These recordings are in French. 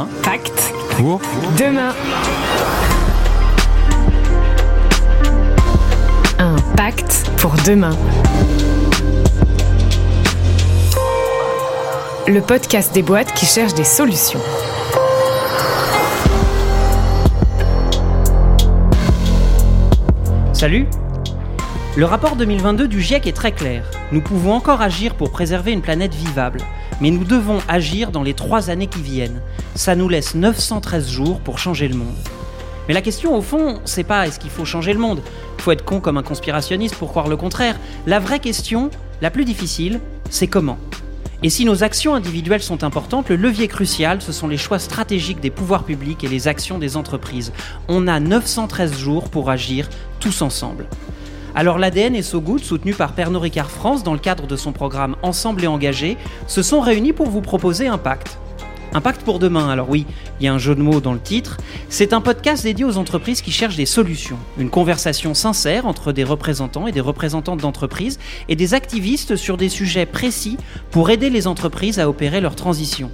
Un Pacte pour demain. Un pacte pour demain. Le podcast des boîtes qui cherchent des solutions. Salut Le rapport 2022 du GIEC est très clair. Nous pouvons encore agir pour préserver une planète vivable, mais nous devons agir dans les trois années qui viennent. Ça nous laisse 913 jours pour changer le monde. Mais la question au fond, c'est pas est-ce qu'il faut changer le monde faut être con comme un conspirationniste pour croire le contraire. La vraie question, la plus difficile, c'est comment et si nos actions individuelles sont importantes, le levier crucial, ce sont les choix stratégiques des pouvoirs publics et les actions des entreprises. On a 913 jours pour agir tous ensemble. Alors l'ADN et So Good, soutenu par Pernod Ricard France dans le cadre de son programme Ensemble et engagé, se sont réunis pour vous proposer un pacte. Un pacte pour demain, alors oui, il y a un jeu de mots dans le titre. C'est un podcast dédié aux entreprises qui cherchent des solutions. Une conversation sincère entre des représentants et des représentantes d'entreprises et des activistes sur des sujets précis pour aider les entreprises à opérer leur transition.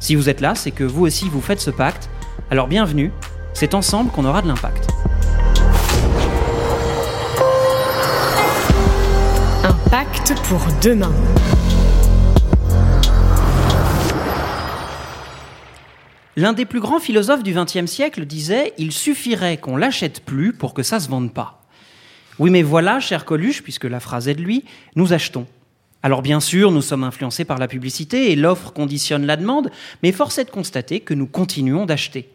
Si vous êtes là, c'est que vous aussi vous faites ce pacte. Alors bienvenue, c'est ensemble qu'on aura de l'impact. Pacte pour demain. L'un des plus grands philosophes du XXe siècle disait Il suffirait qu'on l'achète plus pour que ça se vende pas. Oui, mais voilà, cher Coluche, puisque la phrase est de lui, nous achetons. Alors bien sûr, nous sommes influencés par la publicité et l'offre conditionne la demande, mais force est de constater que nous continuons d'acheter.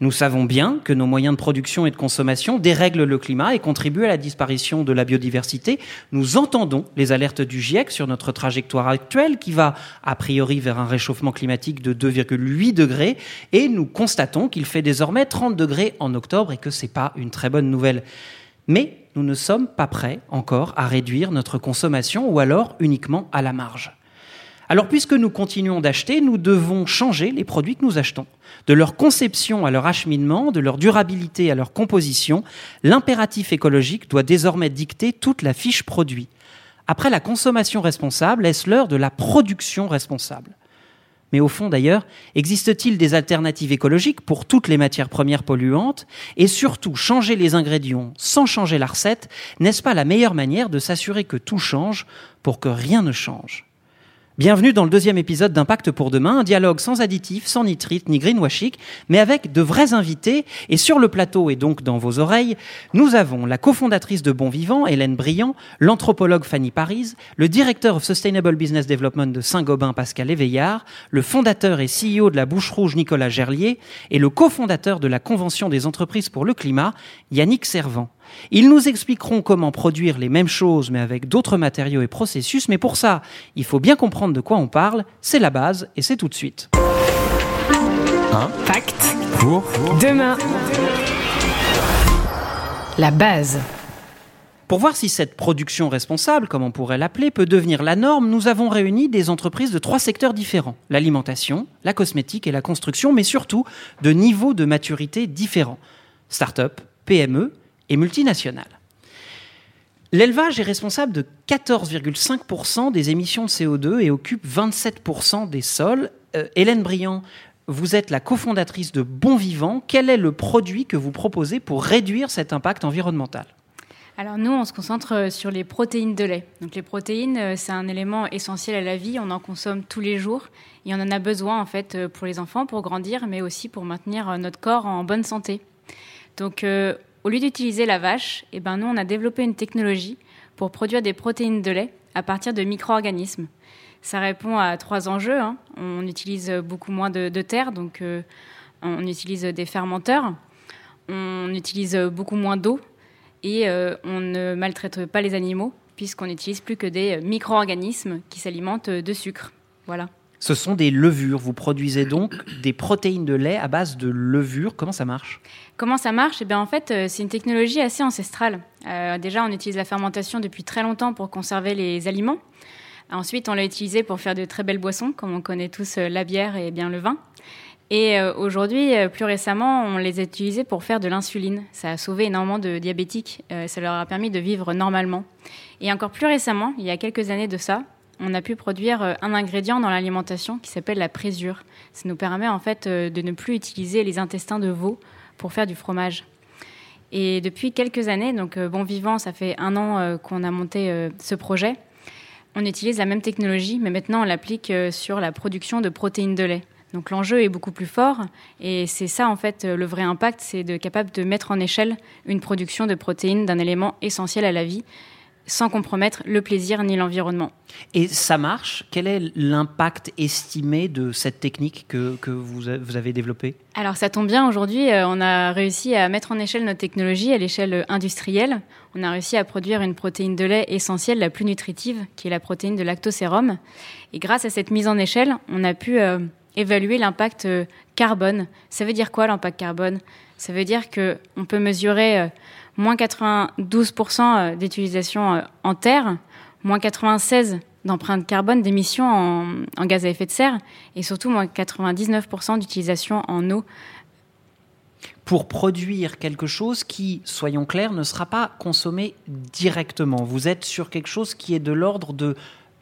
Nous savons bien que nos moyens de production et de consommation dérèglent le climat et contribuent à la disparition de la biodiversité. Nous entendons les alertes du GIEC sur notre trajectoire actuelle qui va a priori vers un réchauffement climatique de 2,8 degrés et nous constatons qu'il fait désormais 30 degrés en octobre et que c'est pas une très bonne nouvelle. Mais nous ne sommes pas prêts encore à réduire notre consommation ou alors uniquement à la marge. Alors puisque nous continuons d'acheter, nous devons changer les produits que nous achetons. De leur conception à leur acheminement, de leur durabilité à leur composition, l'impératif écologique doit désormais dicter toute la fiche produit. Après la consommation responsable, est-ce l'heure de la production responsable? Mais au fond d'ailleurs, existe-t-il des alternatives écologiques pour toutes les matières premières polluantes? Et surtout, changer les ingrédients sans changer la recette, n'est-ce pas la meilleure manière de s'assurer que tout change pour que rien ne change? Bienvenue dans le deuxième épisode d'Impact pour demain, un dialogue sans additifs, sans nitrite ni greenwashing, mais avec de vrais invités. Et sur le plateau et donc dans vos oreilles, nous avons la cofondatrice de Bon Vivant, Hélène Briand, l'anthropologue Fanny Paris, le directeur of Sustainable Business Development de Saint-Gobain, Pascal Éveillard, le fondateur et CEO de la Bouche Rouge, Nicolas Gerlier, et le cofondateur de la Convention des entreprises pour le climat, Yannick Servant. Ils nous expliqueront comment produire les mêmes choses mais avec d'autres matériaux et processus, mais pour ça, il faut bien comprendre de quoi on parle, c'est la base et c'est tout de suite. un Pacte pour demain. La base. Pour voir si cette production responsable, comme on pourrait l'appeler, peut devenir la norme, nous avons réuni des entreprises de trois secteurs différents. L'alimentation, la cosmétique et la construction, mais surtout de niveaux de maturité différents. Start-up, PME et multinationales. L'élevage est responsable de 14,5% des émissions de CO2 et occupe 27% des sols. Euh, Hélène Briand, vous êtes la cofondatrice de Bon Vivant. Quel est le produit que vous proposez pour réduire cet impact environnemental? Alors nous, on se concentre sur les protéines de lait. Donc les protéines, euh, c'est un élément essentiel à la vie. On en consomme tous les jours et on en a besoin en fait euh, pour les enfants, pour grandir, mais aussi pour maintenir euh, notre corps en bonne santé. Donc euh, au lieu d'utiliser la vache, eh ben nous, on a développé une technologie pour produire des protéines de lait à partir de micro-organismes. Ça répond à trois enjeux. hein. On utilise beaucoup moins de, terre, donc euh, on utilise des fermenteurs. On utilise beaucoup moins d'eau et euh, on ne maltraite pas les animaux puisqu'on n'utilise plus que des micro-organismes qui s'alimentent de sucre. Voilà. Ce sont des levures. Vous produisez donc des protéines de lait à base de levures. Comment ça marche? Comment ça marche? Eh bien, en fait, euh, c'est une technologie assez ancestrale. Euh, déjà, on utilise la fermentation depuis très longtemps pour conserver les aliments. Ensuite, on l'a utilisé pour faire de très belles boissons, comme on connaît tous euh, la bière et bien le vin. Et aujourd'hui, plus récemment, on les a utilisés pour faire de l'insuline. Ça a sauvé énormément de diabétiques. Ça leur a permis de vivre normalement. Et encore plus récemment, il y a quelques années de ça, on a pu produire euh, un ingrédient dans l'alimentation qui s'appelle la présure. Ça nous permet en fait euh, de ne plus utiliser les intestins de veau pour faire du fromage. Et depuis quelques années, donc Bon Vivant, ça fait un an qu'on a monté ce projet, on utilise la même technologie, mais maintenant on l'applique sur la production de protéines de lait. Donc l'enjeu est beaucoup plus fort et c'est ça en fait le vrai impact, c'est de capable de mettre en échelle une production de protéines d'un élément essentiel à la vie sans compromettre le plaisir ni l'environnement. Et ça marche? Quel est l'impact estimé de cette technique que, que vous, avez développée? Alors ça tombe bien, aujourd'hui euh, on a réussi à mettre en échelle notre technologie à l'échelle industrielle. On a réussi à produire une protéine de lait essentielle, la plus nutritive, qui est la protéine de lactosérum. Et grâce à cette mise en échelle, on a pu euh, évaluer l'impact euh, carbone. Ça veut dire quoi l'impact carbone? Ça veut dire qu'on peut mesurer moins 92% euh, d'utilisation euh, en terre, moins 96% d'empreinte carbone, d'émissions en, gaz à effet de serre, et surtout moins 99% d'utilisation en eau. Pour produire quelque chose qui, soyons clairs, ne sera pas consommé directement. Vous êtes sur quelque chose qui est de l'ordre de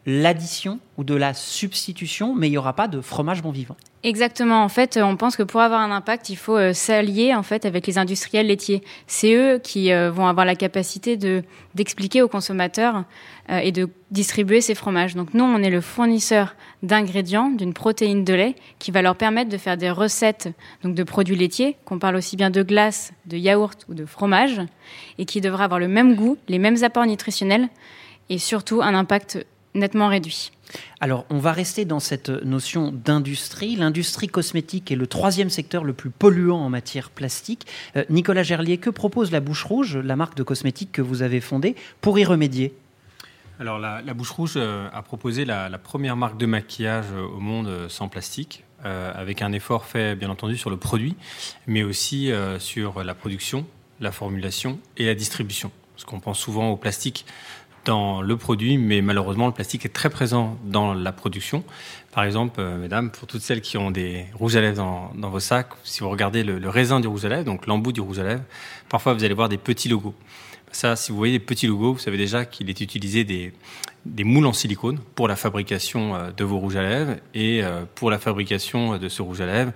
l'addition ou de la substitution, mais il n'y aura pas de fromage bon vivant. Exactement. En fait, on pense que pour avoir un impact, il faut euh, s'allier en fait avec les industriels laitiers. C'est eux qui euh, vont avoir la capacité de d'expliquer aux consommateurs euh, et de distribuer ces fromages. Donc nous, on est le fournisseur d'ingrédients, d'une protéine de lait qui va leur permettre de faire des recettes donc de produits laitiers, qu'on parle aussi bien de glace, de yaourt ou de fromage, et qui devra avoir le même goût, les mêmes apports nutritionnels et surtout un impact nettement réduit. Alors, on va rester dans cette notion d'industrie. L'industrie cosmétique est le troisième secteur le plus polluant en matière plastique. Euh, Nicolas Gerlier, que propose la Bouche Rouge, la marque de cosmétiques que vous avez fondée, pour y remédier? Alors la, Bouche Rouge euh, a proposé la, première marque de maquillage euh, au monde sans plastique, avec un effort fait bien entendu sur le produit, mais aussi sur la production, la formulation et la distribution. Parce qu'on pense souvent au plastique dans le produit, mais malheureusement, le plastique est très présent dans la production. Par exemple, euh, mesdames, pour toutes celles qui ont des rouges à lèvres dans, vos sacs, si vous regardez le, raisin du rouge à lèvres, donc l'embout du rouge à lèvres, parfois vous allez voir des petits logos. Ça, si vous voyez des petits logos, vous savez déjà qu'il est utilisé des, des moules en silicone pour la fabrication euh, de vos rouges à lèvres et euh, pour la fabrication de ce rouge à lèvres.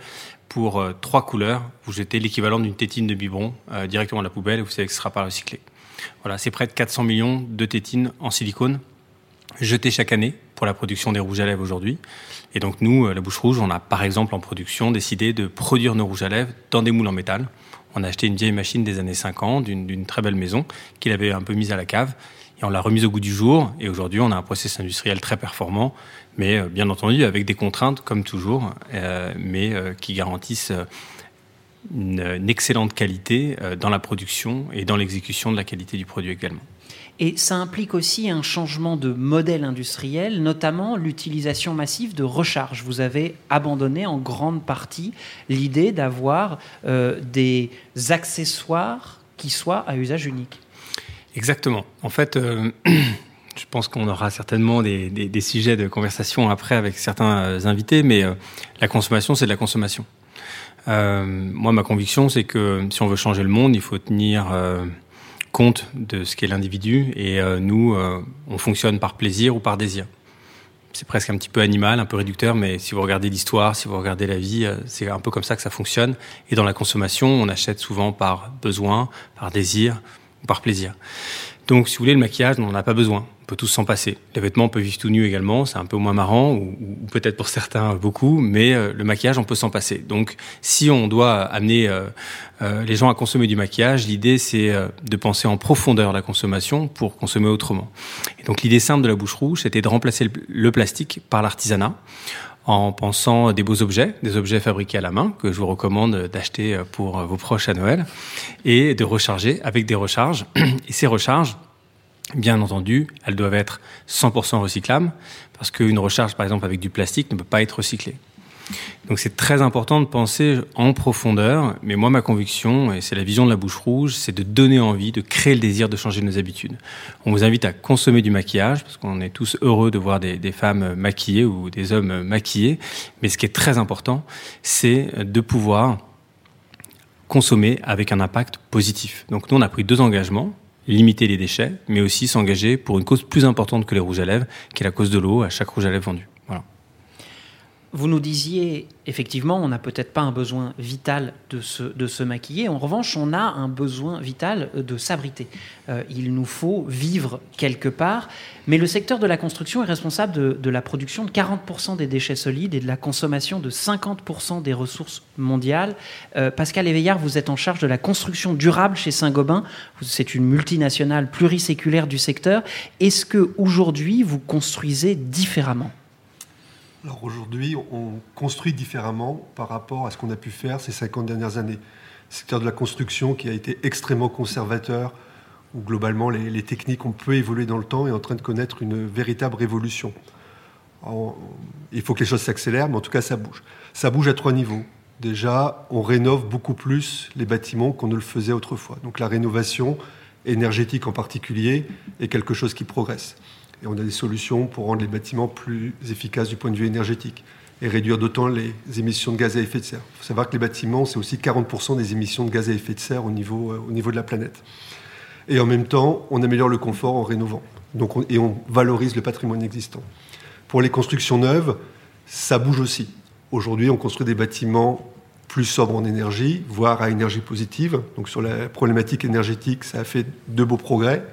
Pour trois couleurs, vous jetez l'équivalent d'une tétine de biberon directement à la poubelle et vous savez que ce ne sera pas recyclé. Voilà, c'est près de 400 millions de tétines en silicone jetées chaque année pour la production des rouges à lèvres aujourd'hui. Et donc nous, euh, la Bouche Rouge, on a par exemple en production décidé de produire nos rouges à lèvres dans des moules en métal. On a acheté une vieille machine des années 50 d'une très belle maison qu'il avait un peu mise à la cave et on l'a remise au goût du jour. Et aujourd'hui, on a un process industriel très performant, mais euh, bien entendu avec des contraintes comme toujours, euh, mais qui garantissent une, excellente qualité euh, dans la production et dans l'exécution de la qualité du produit également. Et ça implique aussi un changement de modèle industriel, notamment l'utilisation massive de recharge. Vous avez abandonné en grande partie l'idée d'avoir euh, des accessoires qui soient à usage unique. Exactement. En fait, euh, je pense qu'on aura certainement des, des, sujets de conversation après avec certains invités, mais la consommation, c'est de la consommation. Euh, moi, ma conviction, c'est que si on veut changer le monde, il faut tenir euh, compte de ce qu'est l'individu. Et euh, nous, on fonctionne par plaisir ou par désir. C'est presque un petit peu animal, un peu réducteur, mais si vous regardez l'histoire, si vous regardez la vie, c'est un peu comme ça que ça fonctionne. Et dans la consommation, on achète souvent par besoin, par désir ou par plaisir. Donc, si vous voulez, le maquillage, on n'en a pas besoin. On peut tous s'en passer. Les vêtements peuvent vivre tout nus également, c'est un peu moins marrant, ou, peut-être pour certains beaucoup, mais euh, le maquillage, on peut s'en passer. Donc, si on doit amener euh, euh, les gens à consommer du maquillage, l'idée, c'est de penser en profondeur la consommation pour consommer autrement. Et donc, l'idée simple de la bouche rouge, c'était de remplacer le plastique par l'artisanat en pensant des beaux objets, des objets fabriqués à la main que je vous recommande d'acheter pour vos proches à Noël et de recharger avec des recharges. Et ces recharges, bien entendu, elles doivent être 100% recyclables parce qu'une recharge, par exemple, avec du plastique ne peut pas être recyclée. Donc c'est très important de penser en profondeur, mais moi ma conviction, et c'est la vision de la bouche rouge, c'est de donner envie, de créer le désir de changer nos habitudes. On vous invite à consommer du maquillage, parce qu'on est tous heureux de voir des, femmes maquillées ou des hommes maquillés, mais ce qui est très important, c'est de pouvoir consommer avec un impact positif. Donc nous on a pris deux engagements limiter les déchets, mais aussi s'engager pour une cause plus importante que les rouges à lèvres, qui est la cause de l'eau à chaque rouge à lèvres vendu. Vous nous disiez, effectivement, on n'a peut-être pas un besoin vital de se, maquiller. En revanche, on a un besoin vital de s'abriter. Euh, il nous faut vivre quelque part. Mais le secteur de la construction est responsable de, de la production de 40% des déchets solides et de la consommation de 50% des ressources mondiales. Euh, Pascal Éveillard, vous êtes en charge de la construction durable chez Saint-Gobain. C'est une multinationale pluriséculaire du secteur. Est-ce que aujourd'hui vous construisez différemment? Alors aujourd'hui, on construit différemment par rapport à ce qu'on a pu faire ces 50 dernières années. Le secteur de la construction qui a été extrêmement conservateur, où globalement les, techniques ont peu évolué dans le temps, est en train de connaître une véritable révolution. Il faut que les choses s'accélèrent, mais en tout cas ça bouge. Ça bouge à trois niveaux. Déjà, on rénove beaucoup plus les bâtiments qu'on ne le faisait autrefois. Donc la rénovation énergétique en particulier est quelque chose qui progresse. Et on a des solutions pour rendre les bâtiments plus efficaces du point de vue énergétique et réduire d'autant les émissions de gaz à effet de serre. Il faut savoir que les bâtiments, c'est aussi 40% des émissions de gaz à effet de serre au niveau, euh, au niveau de la planète. Et en même temps, on améliore le confort en rénovant. Donc on, et on valorise le patrimoine existant. Pour les constructions neuves, ça bouge aussi. Aujourd'hui, on construit des bâtiments plus sobres en énergie, voire à énergie positive. Donc sur la problématique énergétique, ça a fait de beaux progrès.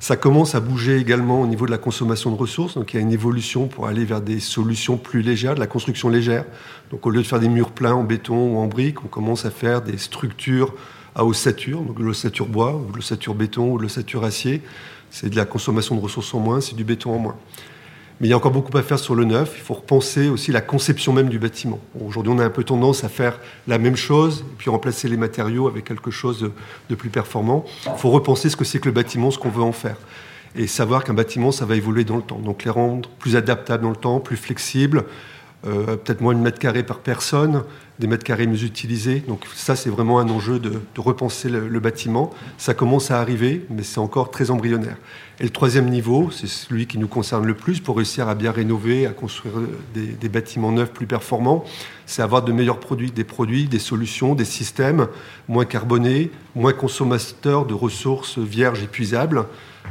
Ça commence à bouger également au niveau de la consommation de ressources. Donc il y a une évolution pour aller vers des solutions plus légères, de la construction légère. Donc au lieu de faire des murs pleins en béton ou en briques, on commence à faire des structures à ossature, donc de l'ossature bois, ou de l'ossature béton, ou de l'ossature acier. C'est de la consommation de ressources en moins, c'est du béton en moins. Mais il y a encore beaucoup à faire sur le neuf. Il faut repenser aussi la conception même du bâtiment. Aujourd'hui, on a un peu tendance à faire la même chose, et puis remplacer les matériaux avec quelque chose de, plus performant. Il faut repenser ce que c'est que le bâtiment, ce qu'on veut en faire. Et savoir qu'un bâtiment, ça va évoluer dans le temps. Donc les rendre plus adaptables dans le temps, plus flexibles, euh, peut-être moins de mètres carrés par personne, des mètres carrés mieux utilisés. Donc ça, c'est vraiment un enjeu de, repenser le, bâtiment. Ça commence à arriver, mais c'est encore très embryonnaire. Et le troisième niveau, c'est celui qui nous concerne le plus pour réussir à bien rénover, à construire des, des bâtiments neufs plus performants, c'est avoir de meilleurs produits, des produits, des solutions, des systèmes moins carbonés, moins consommateurs de ressources vierges épuisables.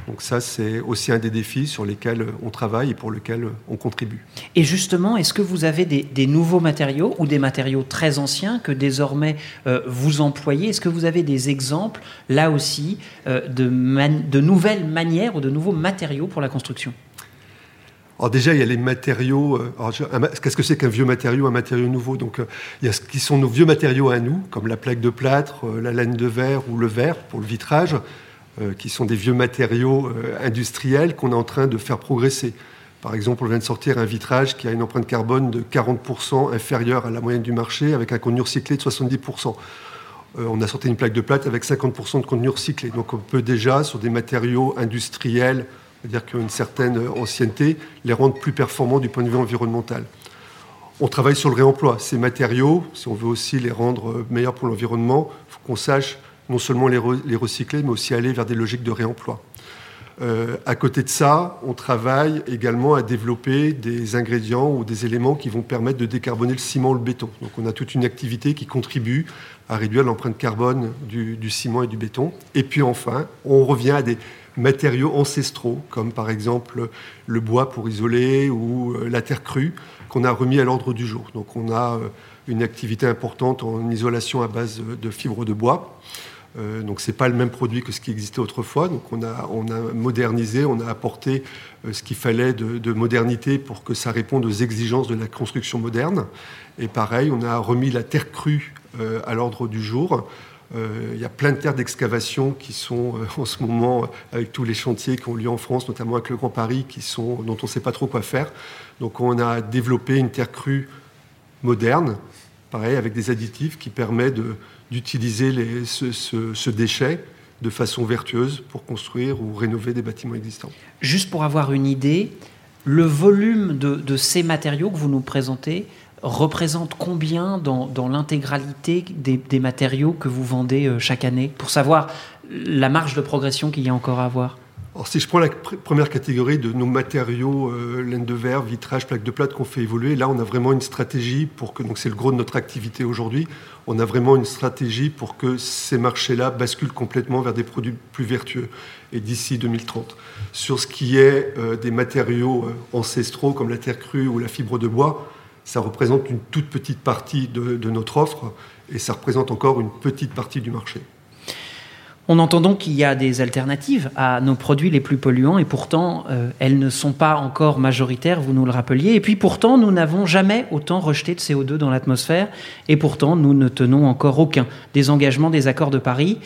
Donc ça, c'est aussi un des défis sur lesquels on travaille et pour lesquels on contribue. Et justement, est-ce que vous avez des, des, nouveaux matériaux ou des matériaux très anciens que désormais euh, vous employez Est-ce que vous avez des exemples, là aussi, euh, de, nouvelles manières ou de nouveaux matériaux pour la construction? Alors déjà, il y a les matériaux. Qu'est-ce que c'est qu'un vieux matériau, un matériau nouveau? Donc, il y a ce qui sont nos vieux matériaux à nous, comme la plaque de plâtre, la laine de verre ou le verre pour le vitrage euh, qui sont des vieux matériaux euh, industriels qu'on est en train de faire progresser. Par exemple, on vient de sortir un vitrage qui a une empreinte carbone de 40% inférieure à la moyenne du marché, avec un contenu recyclé de 70%. Euh, on a sorti une plaque de plate avec 50% de contenu recyclé. Donc on peut déjà, sur des matériaux industriels, c'est-à-dire qui ont une certaine ancienneté, les rendre plus performants du point de vue environnemental. On travaille sur le réemploi. Ces matériaux, si on veut aussi les rendre meilleurs pour l'environnement, il faut qu'on sache non seulement les, recycler, mais aussi aller vers des logiques de réemploi. Euh, à côté de ça, on travaille également à développer des ingrédients ou des éléments qui vont permettre de décarboner le ciment ou le béton. Donc on a toute une activité qui contribue à réduire l'empreinte carbone du, ciment et du béton. Et puis enfin, on revient à des matériaux ancestraux, comme par exemple le bois pour isoler ou euh, la terre crue, qu'on a remis à l'ordre du jour. Donc on a euh, une activité importante en isolation à base de fibres de bois. Euh, donc c'est pas le même produit que ce qui existait autrefois. Donc on a, on a modernisé, on a apporté euh, ce qu'il fallait de, de, modernité pour que ça réponde aux exigences de la construction moderne. Et pareil, on a remis la terre crue euh, à l'ordre du jour. Euh, il y a plein de terres d'excavation qui sont en ce moment avec tous les chantiers qui ont lieu en France, notamment avec le Grand Paris, qui sont dont on ne sait pas trop quoi faire. Donc on a développé une terre crue moderne, pareil avec des additifs qui permettent de d'utiliser ce, déchet de façon vertueuse pour construire ou rénover des bâtiments existants. Juste pour avoir une idée, le volume de, ces matériaux que vous nous présentez représente combien dans, l'intégralité des, des, matériaux que vous vendez chaque année Pour savoir la marge de progression qu'il y a encore à avoir? Alors, si je prends la pr- première catégorie de nos matériaux, euh, laine de verre, vitrage, plaque de plate qu'on fait évoluer, là, on a vraiment une stratégie pour que, donc c'est le gros de notre activité aujourd'hui, on a vraiment une stratégie pour que ces marchés-là basculent complètement vers des produits plus vertueux, et d'ici 2030. Sur ce qui est euh, des matériaux euh, ancestraux comme la terre crue ou la fibre de bois, ça représente une toute petite partie de notre offre, et ça représente encore une petite partie du marché. On entend donc qu'il y a des alternatives à nos produits les plus polluants et pourtant euh, elles ne sont pas encore majoritaires, vous nous le rappeliez. Et puis pourtant nous n'avons jamais autant rejeté de CO2 dans l'atmosphère et pourtant nous ne tenons encore aucun des engagements des accords de Paris.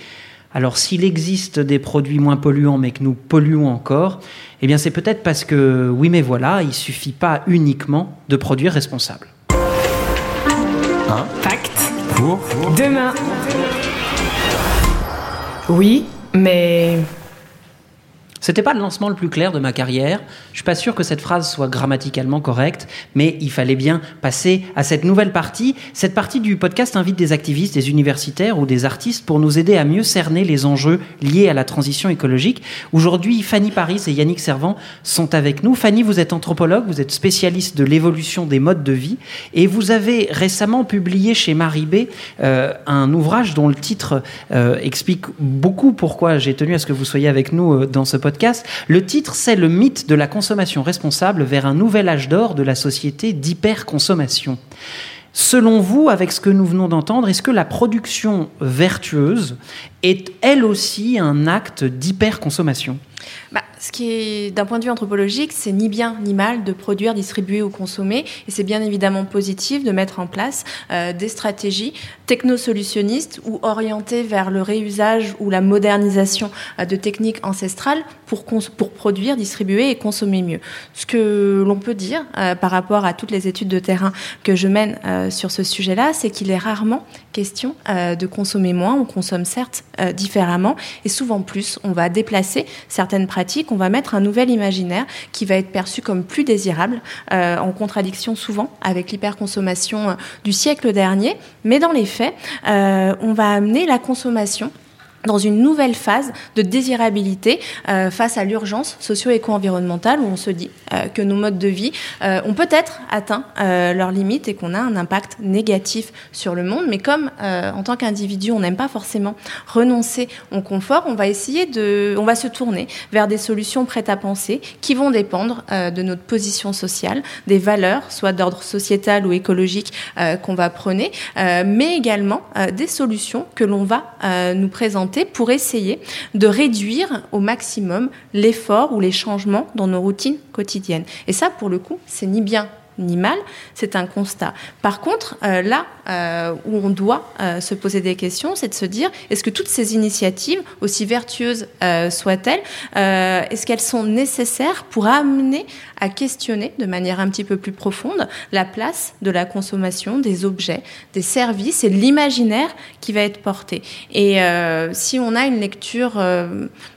Alors s'il existe des produits moins polluants mais que nous polluons encore, eh bien c'est peut-être parce que oui mais voilà, il suffit pas uniquement de produire responsable. Pacte Pour? Demain. Oui, mais C'était pas le lancement le plus clair de ma carrière. Je suis pas sûr que cette phrase soit grammaticalement correcte, mais il fallait bien passer à cette nouvelle partie. Cette partie du podcast invite des activistes, des universitaires ou des artistes pour nous aider à mieux cerner les enjeux liés à la transition écologique. Aujourd'hui, Fanny Paris et Yannick Servant sont avec nous. Fanny, vous êtes anthropologue, vous êtes spécialiste de l'évolution des modes de vie et vous avez récemment publié chez Maribé euh, un ouvrage dont le titre euh, explique beaucoup pourquoi j'ai tenu à ce que vous soyez avec nous euh, dans ce podcast. Le titre, c'est Le mythe de la consommation responsable vers un nouvel âge d'or de la société d'hyperconsommation. Selon vous, avec ce que nous venons d'entendre, est-ce que la production vertueuse est elle aussi un acte d'hyperconsommation? Bah, ce qui est, d'un point de vue anthropologique, c'est ni bien ni mal de produire, distribuer ou consommer. Et c'est bien évidemment positif de mettre en place euh, des stratégies technosolutionnistes ou orientées vers le réusage ou la modernisation euh, de techniques ancestrales pour, produire, distribuer et consommer mieux. Ce que l'on peut dire euh, par rapport à toutes les études de terrain que je mène sur ce sujet-là, c'est qu'il est rarement question de consommer moins. On consomme certes différemment et souvent plus. On va déplacer certaines pratiques, on va mettre un nouvel imaginaire qui va être perçu comme plus désirable, euh, en contradiction souvent avec l'hyperconsommation euh, du siècle dernier. Mais dans les faits, euh, on va amener la consommation dans une nouvelle phase de désirabilité euh, face à l'urgence socio-éco-environnementale où on se dit euh, que nos modes de vie euh, ont peut-être atteint euh, leurs limites et qu'on a un impact négatif sur le monde. Mais comme euh, en tant qu'individu, on n'aime pas forcément renoncer au confort, on va essayer de, on va se tourner vers des solutions prêtes à penser qui vont dépendre euh, de notre position sociale, des valeurs, soit d'ordre sociétal ou écologique qu'on va prôner, mais également des solutions que l'on va nous présenter pour essayer de réduire au maximum l'effort ou les changements dans nos routines quotidiennes. Et ça, pour le coup, c'est ni bien ni mal, c'est un constat. Par contre, euh, là euh, où on doit euh, se poser des questions, c'est de se dire est-ce que toutes ces initiatives, aussi vertueuses soient-elles, est-ce qu'elles sont nécessaires pour amener à questionner de manière un petit peu plus profonde la place de la consommation des objets, des services et de l'imaginaire qui va être porté? Et si on a une lecture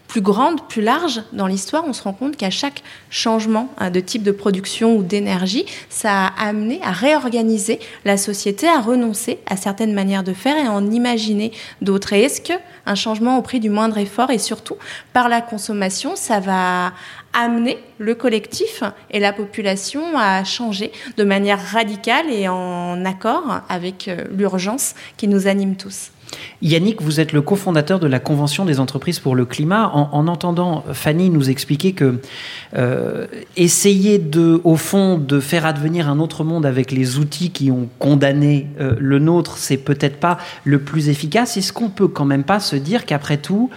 plus grande, plus large dans l'histoire, on se rend compte qu'à chaque changement hein, de type de production ou d'énergie, ça a amené à réorganiser la société, à renoncer à certaines manières de faire et à en imaginer d'autres. Et est-ce que un changement au prix du moindre effort et surtout par la consommation, ça va amener le collectif et la population à changer de manière radicale et en accord avec euh, l'urgence qui nous anime tous? Yannick, vous êtes le cofondateur de la Convention des entreprises pour le climat. En, en entendant Fanny nous expliquer que euh, essayer de, au fond, de faire advenir un autre monde avec les outils qui ont condamné euh, le nôtre, c'est peut-être pas le plus efficace. Est-ce qu'on peut quand même pas se dire qu'après tout,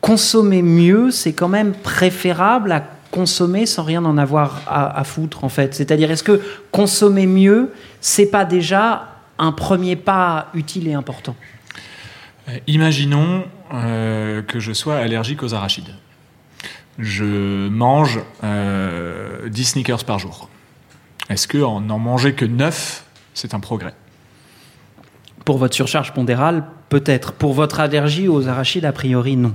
consommer mieux, c'est quand même préférable à consommer sans rien en avoir à, à foutre en fait? C'est-à-dire, est-ce que consommer mieux, c'est pas déjà un premier pas utile et important? Imaginons euh, que je sois allergique aux arachides. Je mange euh, 10 sneakers par jour. Est-ce que en n'en manger que 9, c'est un progrès? Pour votre surcharge pondérale, peut-être. Pour votre allergie aux arachides, a priori, non.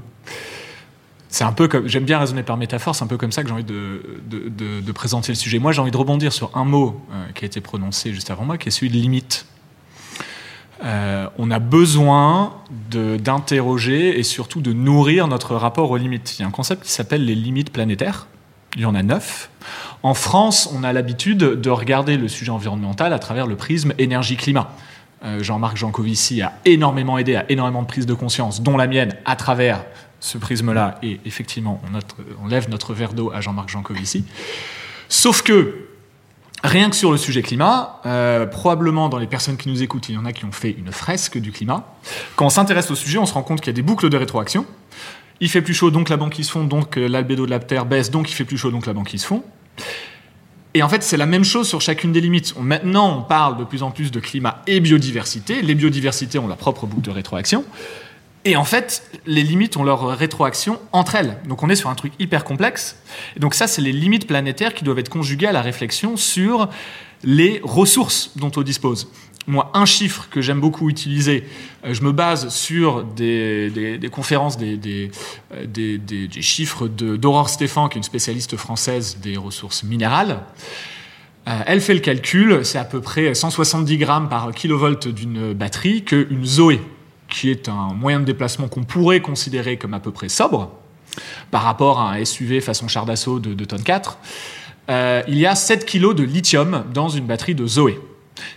C'est un peu comme, j'aime bien raisonner par métaphore, c'est un peu comme ça que j'ai envie de, de- de- de présenter le sujet. Moi, j'ai envie de rebondir sur un mot euh, qui a été prononcé juste avant moi, qui est celui de limite. Euh, on a besoin d'interroger et surtout de nourrir notre rapport aux limites. Il y a un concept qui s'appelle les limites planétaires. Il y en a neuf. En France, on a l'habitude de regarder le sujet environnemental à travers le prisme énergie-climat. Euh, Jean-Marc Jancovici a énormément aidé à énormément de prises de conscience, dont la mienne, à travers ce prisme-là. Et effectivement, on, lève notre verre d'eau à Jean-Marc Jancovici. Sauf que, rien que sur le sujet climat, euh, probablement dans les personnes qui nous écoutent, il y en a qui ont fait une fresque du climat. Quand on s'intéresse au sujet, on se rend compte qu'il y a des boucles de rétroaction. Il fait plus chaud, donc la banquise fond, donc euh, l'albédo de la Terre baisse, donc il fait plus chaud, donc la banquise fond. Et en fait, c'est la même chose sur chacune des limites. maintenant, on parle de plus en plus de climat et biodiversité. Les biodiversités ont leur propre boucle de rétroaction. Et en fait, les limites ont leur rétroaction entre elles. Donc on est sur un truc hyper complexe. Et donc ça, c'est les limites planétaires qui doivent être conjuguées à la réflexion sur les ressources dont on dispose. Moi, un chiffre que j'aime beaucoup utiliser, euh, je me base sur des, conférences, euh, des, des chiffres d'Aurore Stéphan, qui est une spécialiste française des ressources minérales. Euh, elle fait le calcul, c'est à peu près 170 grammes par kilovolt d'une batterie qu'une Zoé, qui est un moyen de déplacement qu'on pourrait considérer comme à peu près sobre, par rapport à un SUV façon char d'assaut de 2 tonnes 4, euh, il y a 7 kg de lithium dans une batterie de Zoé.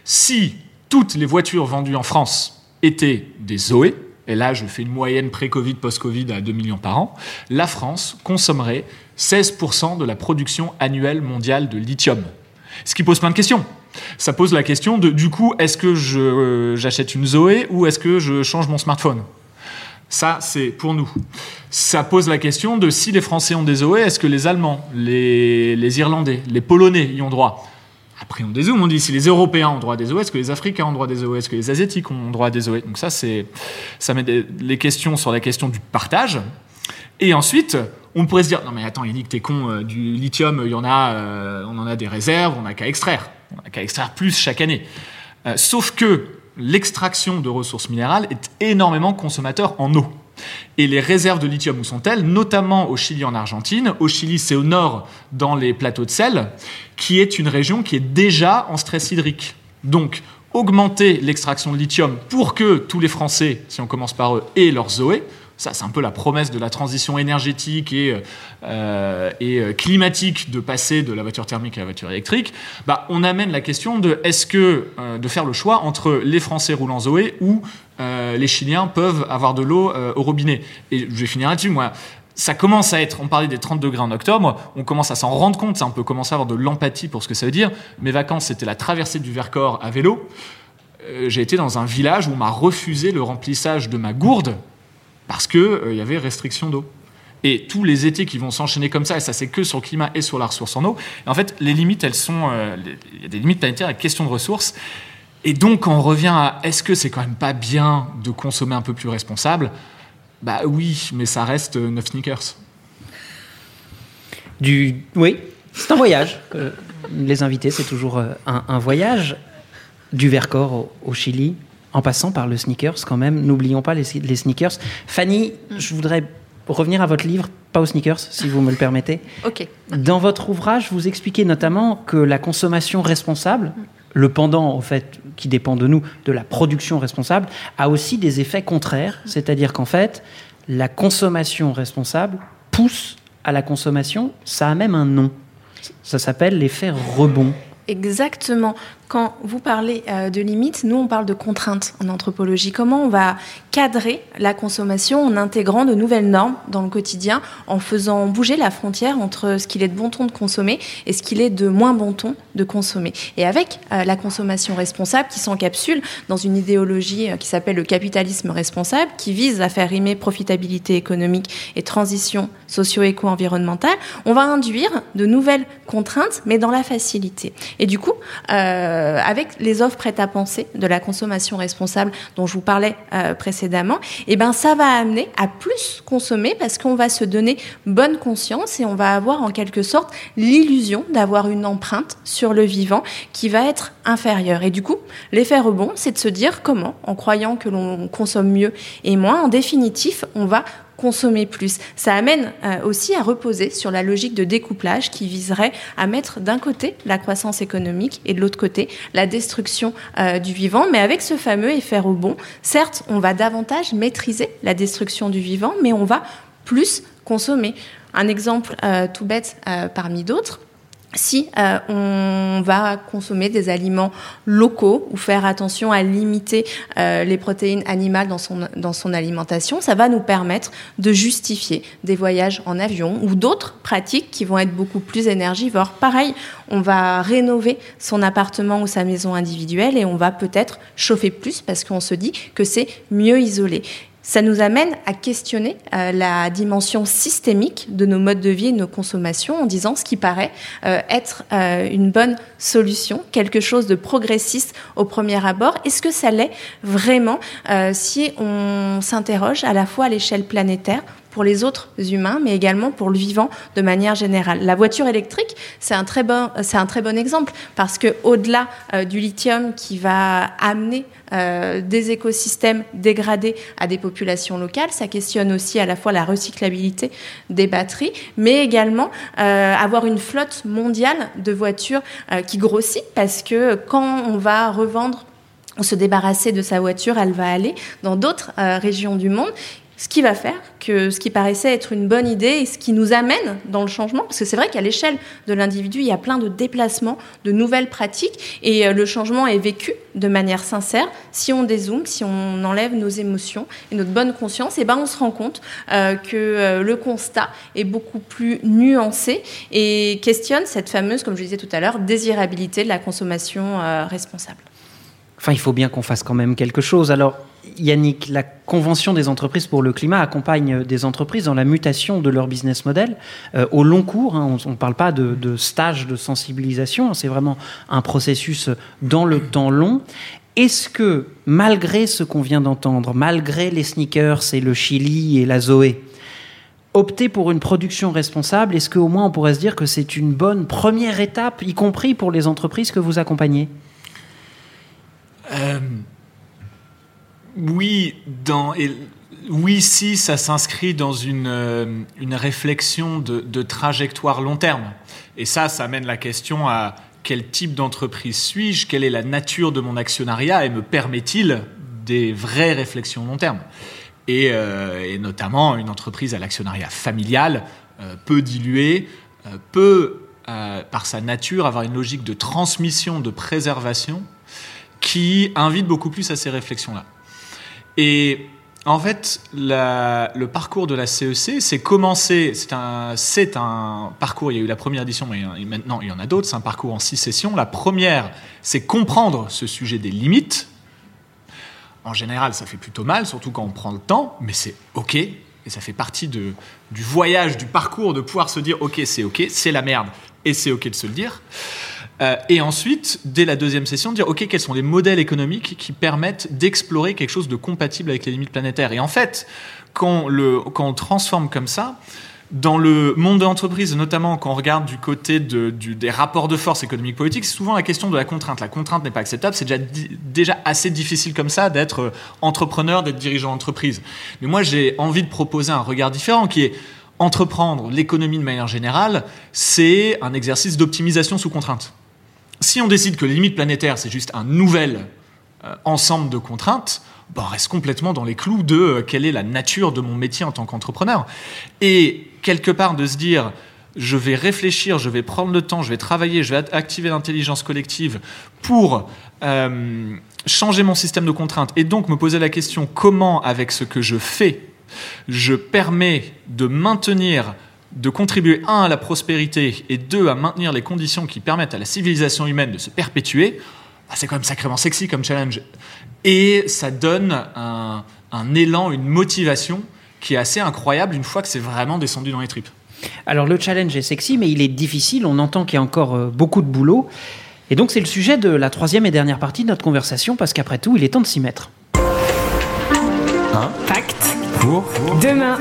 Si toutes les voitures vendues en France étaient des Zoé, et là je fais une moyenne pré-Covid, post-Covid à 2 millions par an, la France consommerait 16% de la production annuelle mondiale de lithium. Ce qui pose plein de questions. Ça pose la question de, du coup, est-ce que euh, j'achète une Zoé ou est-ce que je change mon smartphone? Ça, c'est pour nous. Ça pose la question de si les Français ont des Zoé, est-ce que les Allemands, les, Irlandais, les Polonais y ont droit? Après, on dézoome, on dit si les Européens ont droit à des Zoé, est-ce que les Africains ont droit à des Zoé, est-ce que les Asiatiques ont droit à des Zoé? Donc ça, ça met les questions sur la question du partage. Et ensuite, on pourrait se dire, non mais attends, que t'es con, euh, du lithium, il y en a, euh, on en a des réserves, on n'a qu'à extraire. On n'a qu'à extraire plus chaque année. Euh, sauf que l'extraction de ressources minérales est énormément consommateur en eau. Et les réserves de lithium où sont-elles? Notamment au Chili en Argentine. Au Chili, c'est au nord, dans les plateaux de sel, qui est une région qui est déjà en stress hydrique. Donc, augmenter l'extraction de lithium pour que tous les Français, si on commence par eux, aient leur Zoé, ça, c'est un peu la promesse de la transition énergétique et, euh, euh, climatique de passer de la voiture thermique à la voiture électrique. Bah, on amène la question de est-ce que euh, de faire le choix entre les Français roulant Zoé ou les Chiliens peuvent avoir de l'eau au robinet. Et je vais finir là-dessus, moi ça commence à être, on parlait des 30 degrés en octobre, on commence à s'en rendre compte, ça, on peut commencer à avoir de l'empathie pour ce que ça veut dire. Mes vacances, c'était la traversée du Vercors à vélo. J'ai été dans un village où on m'a refusé le remplissage de ma gourde parce qu'il euh, y avait restriction d'eau. Et tous les étés qui vont s'enchaîner comme ça, et ça c'est que sur le climat et sur la ressource en eau, en fait les limites elles sont, euh, il y a des limites planétaires à question de ressources, et donc on revient à est-ce que c'est quand même pas bien de consommer un peu plus responsable? Bah oui, mais ça reste 9 euh, sneakers. Du... Oui, c'est un voyage. les invités, c'est toujours un, voyage. Du Vercors au Chili, en passant par le sneakers quand même. N'oublions pas les, sneakers. Fanny, mm. je voudrais revenir à votre livre, pas aux sneakers, si vous me le permettez. Ok. Dans votre ouvrage, vous expliquez notamment que la consommation responsable, le pendant, au fait, qui dépend de nous, de la production responsable, a aussi des effets contraires. C'est-à-dire qu'en fait, la consommation responsable pousse à la consommation. Ça a même un nom. Ça s'appelle l'effet rebond. Exactement quand vous parlez euh, de limites, nous, on parle de contraintes en anthropologie. Comment on va cadrer la consommation en intégrant de nouvelles normes dans le quotidien, en faisant bouger la frontière entre ce qu'il est de bon ton de consommer et ce qu'il est de moins bon ton de consommer? Et avec euh, la consommation responsable qui s'encapsule dans une idéologie euh, qui s'appelle le capitalisme responsable, qui vise à faire rimer profitabilité économique et transition socio-éco-environnementale, on va induire de nouvelles contraintes, mais dans la facilité. Et du coup, avec les offres prêtes à penser de la consommation responsable dont je vous parlais euh, précédemment, et eh ben ça va amener à plus consommer parce qu'on va se donner bonne conscience et on va avoir en quelque sorte l'illusion d'avoir une empreinte sur le vivant qui va être inférieure. Et du coup, l'effet rebond, c'est de se dire comment, en croyant que l'on consomme mieux et moins, en définitif, on va consommer plus. Ça amène euh, aussi à reposer sur la logique de découplage qui viserait à mettre d'un côté la croissance économique et de l'autre côté la destruction euh, du vivant. Mais avec ce fameux effet rebond, certes, on va davantage maîtriser la destruction du vivant, mais on va plus consommer. Un exemple euh, tout bête parmi d'autres si euh, on va consommer des aliments locaux ou faire attention à limiter euh, les protéines animales dans son, dans son alimentation, ça va nous permettre de justifier des voyages en avion ou d'autres pratiques qui vont être beaucoup plus énergivores. Pareil, on va rénover son appartement ou sa maison individuelle et on va peut-être chauffer plus parce qu'on se dit que c'est mieux isolé ça nous amène à questionner euh, la dimension systémique de nos modes de vie et de nos consommations en disant ce qui paraît euh, être euh, une bonne solution, quelque chose de progressiste au premier abord. Est-ce que ça l'est vraiment si on s'interroge à la fois à l'échelle planétaire pour les autres humains, mais également pour le vivant de manière générale. La voiture électrique, c'est un très bon, c'est un très bon exemple parce que au-delà euh, du lithium qui va amener euh, des écosystèmes dégradés à des populations locales, ça questionne aussi à la fois la recyclabilité des batteries, mais également euh, avoir une flotte mondiale de voitures qui grossit parce que quand on va revendre se débarrasser de sa voiture, elle va aller dans d'autres régions du monde ce qui va faire que ce qui paraissait être une bonne idée et ce qui nous amène dans le changement, parce que c'est vrai qu'à l'échelle de l'individu, il y a plein de déplacements, de nouvelles pratiques, et euh, le changement est vécu de manière sincère. Si on dézoome, si on enlève nos émotions et notre bonne conscience, et eh ben on se rend compte euh, que euh, le constat est beaucoup plus nuancé et questionne cette fameuse, comme je disais tout à l'heure, désirabilité de la consommation responsable. Enfin, il faut bien qu'on fasse quand même quelque chose. Alors, Yannick, la Convention des entreprises pour le climat accompagne des entreprises dans la mutation de leur business model euh, au long cours. Hein. on ne parle pas de, de, stage de sensibilisation, c'est vraiment un processus dans le temps long. Est-ce que, malgré ce qu'on vient d'entendre, malgré les sneakers et le Chili et la Zoé, opter pour une production responsable, est-ce qu'au moins on pourrait se dire que c'est une bonne première étape, y compris pour les entreprises que vous accompagnez? Euh, oui, oui, si ça s'inscrit dans une, euh, une réflexion de, trajectoire long terme. Et ça, ça amène la question à quel type d'entreprise suis-je, quelle est la nature de mon actionnariat? Et me permet-il des vraies réflexions long terme? Et, euh, notamment une entreprise à l'actionnariat familial peu diluée, peut, par sa nature, avoir une logique de transmission, de préservation qui invite beaucoup plus à ces réflexions-là. Et en fait, le parcours de la CEC, c'est commencer, c'est un, parcours, il y a eu la première édition, mais maintenant il y en a d'autres, c'est un parcours en six sessions. La première, c'est comprendre ce sujet des limites. En général, ça fait plutôt mal, surtout quand on prend le temps, mais c'est OK, et ça fait partie du voyage, du parcours, de pouvoir se dire OK, c'est OK, c'est la merde, et c'est OK de se le dire. Euh, et ensuite, dès la deuxième session, dire OK, quels sont les modèles économiques qui permettent d'explorer quelque chose de compatible avec les limites planétaires. Et en fait, quand, le, quand on transforme comme ça, dans le monde de l'entreprise, notamment quand on regarde du côté de, des rapports de force économiques politiques, c'est souvent la question de la contrainte. La contrainte n'est pas acceptable, c'est déjà, déjà assez difficile comme ça d'être euh, entrepreneur, d'être dirigeant d'entreprise. Mais moi, j'ai envie de proposer un regard différent qui est entreprendre l'économie de manière générale, c'est un exercice d'optimisation sous contrainte. Si on décide que les limites planétaires, c'est juste un nouvel euh, ensemble de contraintes, bah, on reste complètement dans les clous de euh, quelle est la nature de mon métier en tant qu'entrepreneur. Et quelque part de se dire, je vais réfléchir, je vais prendre le temps, je vais travailler, je vais activer l'intelligence collective pour euh, changer mon système de contraintes et donc me poser la question comment, avec ce que je fais, je permets de maintenir de contribuer, un, à la prospérité et deux, à maintenir les conditions qui permettent à la civilisation humaine de se perpétuer, bah, c'est quand même sacrément sexy comme challenge. Et ça donne un, élan, une motivation qui est assez incroyable une fois que c'est vraiment descendu dans les tripes. Alors le challenge est sexy, mais il est difficile. On entend qu'il y a encore euh, beaucoup de boulot. Et donc c'est le sujet de la troisième et dernière partie de notre conversation, parce qu'après tout, il est temps de s'y mettre. Un pacte pour? Demain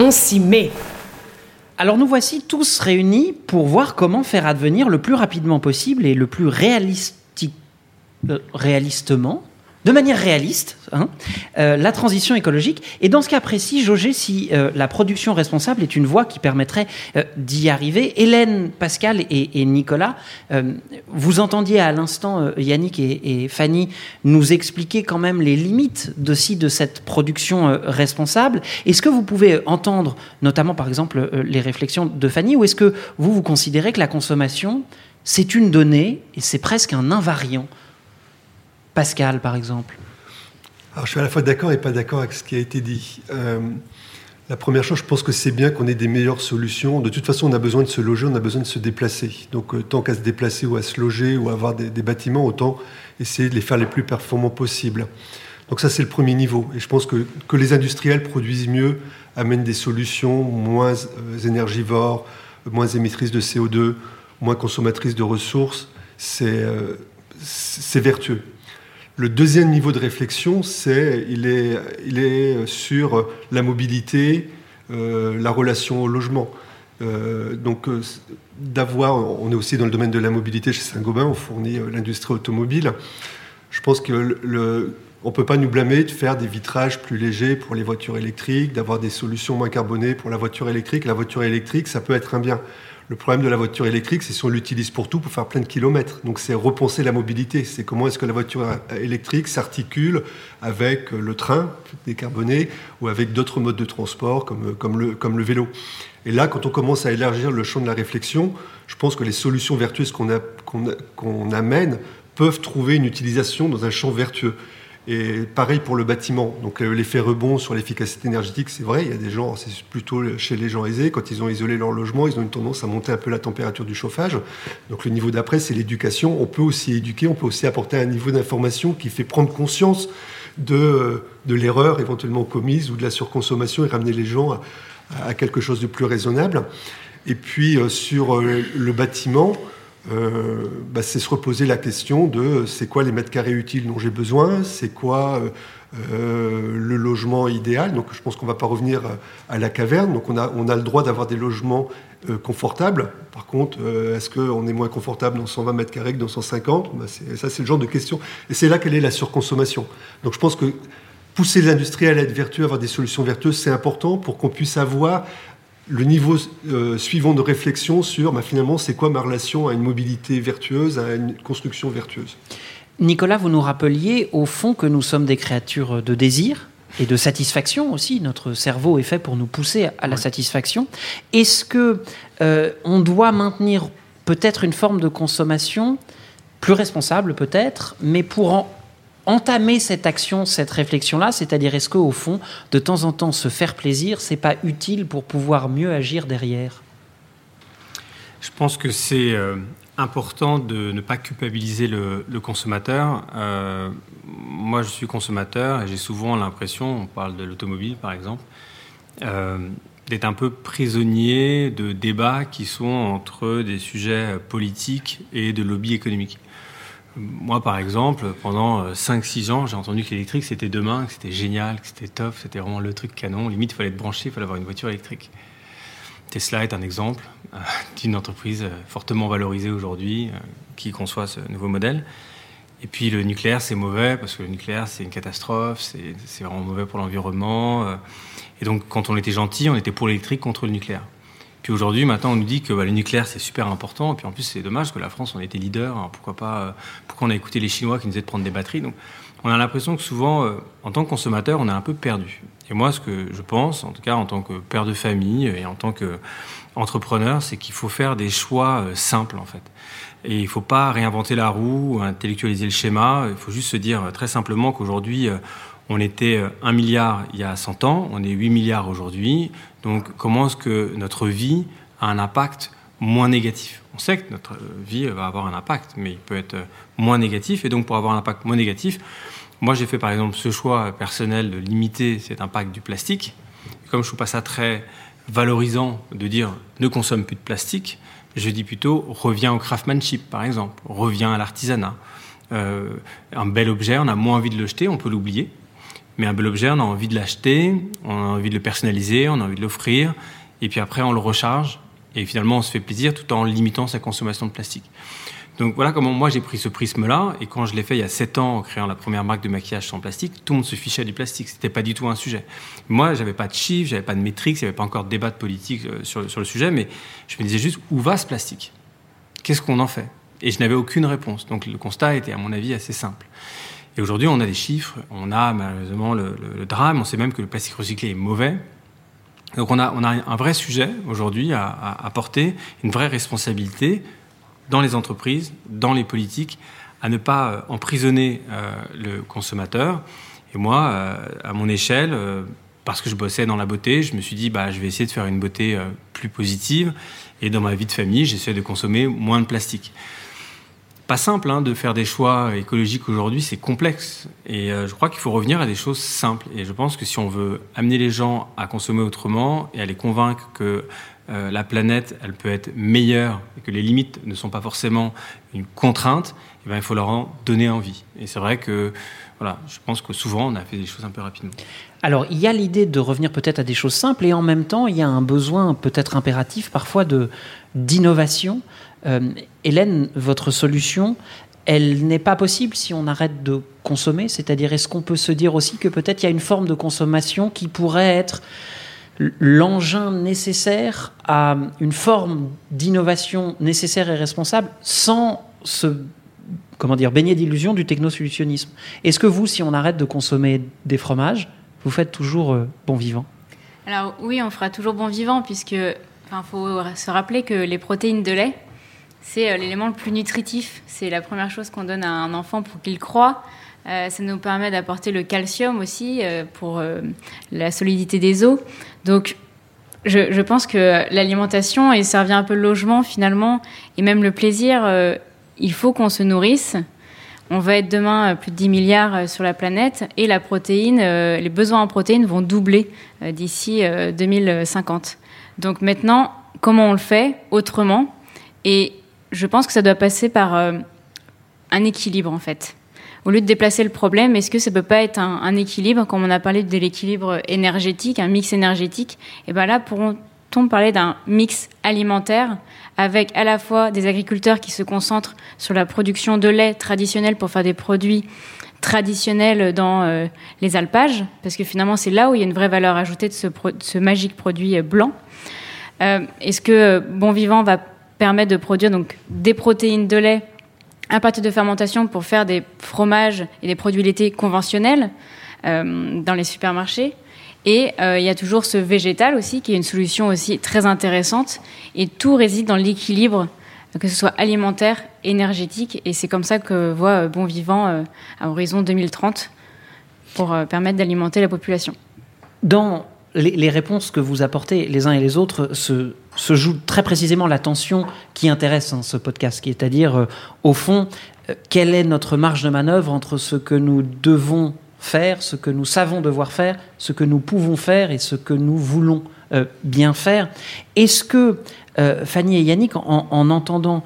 on s'y met. Alors nous voici tous réunis pour voir comment faire advenir le plus rapidement possible et le plus réalistique, euh, réalistement, de manière réaliste hein, euh, la transition écologique. Et dans ce cas précis, jauger si euh, la production responsable est une voie qui permettrait euh, d'y arriver. Hélène, Pascal et, Nicolas, vous entendiez à l'instant Yannick et, Fanny nous expliquer quand même les limites de, de cette production responsable. Est-ce que vous pouvez entendre notamment par exemple les réflexions de Fanny ou est-ce que vous, vous considérez que la consommation, c'est une donnée et c'est presque un invariant Pascal, par exemple Alors, Je suis à la fois d'accord et pas d'accord avec ce qui a été dit. Euh, la première chose, je pense que c'est bien qu'on ait des meilleures solutions. De toute façon, on a besoin de se loger, on a besoin de se déplacer. Donc, euh, tant qu'à se déplacer ou à se loger ou à avoir des, bâtiments, autant essayer de les faire les plus performants possibles. Donc ça, c'est le premier niveau. Et je pense que, que les industriels produisent mieux, amènent des solutions moins euh, énergivores, moins émettrices de CO2, moins consommatrices de ressources. C'est vertueux. Le deuxième niveau de réflexion, c'est il est, sur la mobilité, euh, la relation au logement. Euh, donc, euh, d'avoir, on est aussi dans le domaine de la mobilité chez Saint-Gobain, on fournit l'industrie automobile. Je pense que ne peut pas nous blâmer de faire des vitrages plus légers pour les voitures électriques, d'avoir des solutions moins carbonées pour la voiture électrique. La voiture électrique, ça peut être un bien. Le problème de la voiture électrique, c'est si on l'utilise pour tout, pour faire plein de kilomètres. Donc c'est repenser la mobilité. C'est comment est-ce que la voiture électrique s'articule avec le train décarboné ou avec d'autres modes de transport comme, comme, le, comme le vélo. Et là, quand on commence à élargir le champ de la réflexion, je pense que les solutions vertueuses qu'on amène peuvent trouver une utilisation dans un champ vertueux. Et pareil pour le bâtiment. Donc euh, l'effet rebond sur l'efficacité énergétique, c'est vrai. Il y a des gens, c'est plutôt chez les gens aisés, quand ils ont isolé leur logement, ils ont une tendance à monter un peu la température du chauffage. Donc le niveau d'après, c'est l'éducation. On peut aussi éduquer, on peut aussi apporter un niveau d'information qui fait prendre conscience de, de l'erreur éventuellement commise ou de la surconsommation et ramener les gens à, quelque chose de plus raisonnable. Et puis euh, sur euh, le bâtiment, euh, bah, c'est se reposer la question de c'est quoi les mètres carrés utiles dont j'ai besoin, c'est quoi euh, euh, le logement idéal? Donc je pense qu'on ne va pas revenir à la caverne. Donc on a, on a le droit d'avoir des logements confortables. Par contre, est-ce qu'on est moins confortable dans 120 mètres carrés que dans 150 bah, Ça, c'est le genre de question. Et c'est là quelle est la surconsommation. Donc je pense que pousser les à être vertueux, à avoir des solutions vertueuses, c'est important pour qu'on puisse avoir le niveau euh, suivant de réflexion sur bah, finalement c'est quoi ma relation à une mobilité vertueuse, à une construction vertueuse. Nicolas, vous nous rappeliez au fond que nous sommes des créatures de désir et de satisfaction aussi. Notre cerveau est fait pour nous pousser à la satisfaction. Est-ce que euh, on doit maintenir peut-être une forme de consommation plus responsable peut-être, mais pour en entamer cette action, cette réflexion-là C'est-à-dire, est-ce qu'au fond, de temps en temps, se faire plaisir, c'est pas utile pour pouvoir mieux agir derrière? Je pense que c'est euh, important de ne pas culpabiliser le, consommateur. Euh, moi, je suis consommateur et j'ai souvent l'impression, on parle de l'automobile par exemple, euh, d'être un peu prisonnier de débats qui sont entre des sujets politiques et de lobby économique. Moi, par exemple, pendant 5-6 euh, ans, j'ai entendu que l'électrique, c'était demain, que c'était génial, que c'était top, c'était vraiment le truc canon. Limite, il fallait être branché, il fallait avoir une voiture électrique. Tesla est un exemple euh, d'une entreprise euh, fortement valorisée aujourd'hui qui conçoit ce nouveau modèle. Et puis le nucléaire, c'est mauvais parce que le nucléaire, c'est une catastrophe, c'est vraiment mauvais pour l'environnement. Et donc, quand on était gentil, on était pour l'électrique contre le nucléaire. Puis aujourd'hui, maintenant, on nous dit que bah, le nucléaire, c'est super important. Et puis en plus, c'est dommage que la France, on était leader. Alors pourquoi pas euh, Pourquoi on a écouté les Chinois qui nous disaient de prendre des batteries Donc, on a l'impression que souvent, euh, en tant que consommateur, on est un peu perdu. Et moi, ce que je pense, en tout cas en tant que père de famille et en tant qu'entrepreneur, c'est qu'il faut faire des choix euh, simples, en fait. Et il ne faut pas réinventer la roue, ou intellectualiser le schéma. Il faut juste se dire très simplement qu'aujourd'hui, on était 1 milliard il y a 100 ans, on est 8 milliards aujourd'hui. Donc comment est-ce que notre vie a un impact moins négatif? On sait que notre vie va avoir un impact, mais il peut être moins négatif. Et donc pour avoir un impact moins négatif, moi j'ai fait par exemple ce choix personnel de limiter cet impact du plastique. Comme je trouve pas ça très valorisant de dire ne consomme plus de plastique, je dis plutôt reviens au craftsmanship par exemple, reviens à l'artisanat. Euh, un bel objet, on a moins envie de le jeter, on peut l'oublier. Mais un bel objet, on a envie de l'acheter, on a envie de le personnaliser, on a envie de l'offrir, et puis après on le recharge, et finalement on se fait plaisir tout en limitant sa consommation de plastique. Donc voilà comment moi j'ai pris ce prisme-là. Et quand je l'ai fait il y a 7 ans en créant la première marque de maquillage sans plastique, tout le monde se fichait du plastique. C'était pas du tout un sujet. Moi, j'avais pas de chiffres, j'avais pas de métriques, il n'y avait pas encore de débat de politique euh, sur, sur le sujet, mais je me disais juste où va ce plastique? Qu'est-ce qu'on en fait? Et je n'avais aucune réponse. Donc le constat était, à mon avis, assez simple. Et aujourd'hui, on a des chiffres, on a malheureusement le, drame, on sait même que le plastique recyclé est mauvais. Donc on a, un vrai sujet aujourd'hui à, à, porter, une vraie responsabilité dans les entreprises, dans les politiques, à ne pas euh, emprisonner euh, le consommateur. Et moi, euh, à mon échelle, parce que je bossais dans la beauté, je me suis dit, bah, je vais essayer de faire une beauté plus positive. Et dans ma vie de famille, j'essaie de consommer moins de plastique pas simple hein, de faire des choix écologiques aujourd'hui, c'est complexe. Et euh, je crois qu'il faut revenir à des choses simples. Et je pense que si on veut amener les gens à consommer autrement et à les convaincre que euh, la planète, elle peut être meilleure et que les limites ne sont pas forcément une contrainte, eh bien, il faut leur en donner envie. Et c'est vrai que voilà, je pense que souvent on a fait des choses un peu rapidement. Alors il y a l'idée de revenir peut-être à des choses simples et en même temps il y a un besoin peut-être impératif parfois de d'innovation Hélène, votre solution, elle n'est pas possible si on arrête de consommer C'est-à-dire, est-ce qu'on peut se dire aussi que peut-être il y a une forme de consommation qui pourrait être l'engin nécessaire à une forme d'innovation nécessaire et responsable sans se comment dire, baigner d'illusions du technosolutionnisme? Est-ce que vous, si on arrête de consommer des fromages, vous faites toujours euh, bon vivant? Alors oui, on fera toujours bon vivant puisque il faut se rappeler que les protéines de lait, c'est euh, l'élément le plus nutritif. C'est la première chose qu'on donne à un enfant pour qu'il croit. Euh, ça nous permet d'apporter le calcium aussi euh, pour la solidité des os. Donc, je, pense que l'alimentation, et revient un peu le logement finalement, et même le plaisir, il faut qu'on se nourrisse. On va être demain plus de 10 milliards sur la planète et la protéine, les besoins en protéines vont doubler d'ici 2050. Donc maintenant, comment on le fait autrement? Et je pense que ça doit passer par euh, un équilibre en fait. Au lieu de déplacer le problème, est-ce que ça peut pas être un, équilibre, comme on a parlé de l'équilibre énergétique, un mix énergétique Et bien là, pourront-on parler d'un mix alimentaire avec à la fois des agriculteurs qui se concentrent sur la production de lait traditionnel pour faire des produits traditionnels dans euh, les alpages, parce que finalement c'est là où il y a une vraie valeur ajoutée de ce, magique produit euh, blanc. Est-ce que Bon Vivant va permet de produire donc des protéines de lait à partir de fermentation pour faire des fromages et des produits laitiers conventionnels euh, dans les supermarchés. Et euh, il y a toujours ce végétal aussi, qui est une solution aussi très intéressante. Et tout réside dans l'équilibre, que ce soit alimentaire, énergétique. Et c'est comme ça que voit euh, Bon Vivant à horizon 2030 pour permettre d'alimenter la population. Dans les, réponses que vous apportez les uns et les autres se, se joue très précisément la tension qui intéresse hein, ce podcast, qui est à dire, euh, au fond, euh, quelle est notre marge de manœuvre entre ce que nous devons faire, ce que nous savons devoir faire, ce que nous pouvons faire et ce que nous voulons euh, bien faire. Est-ce que, Fanny et Yannick, en entendant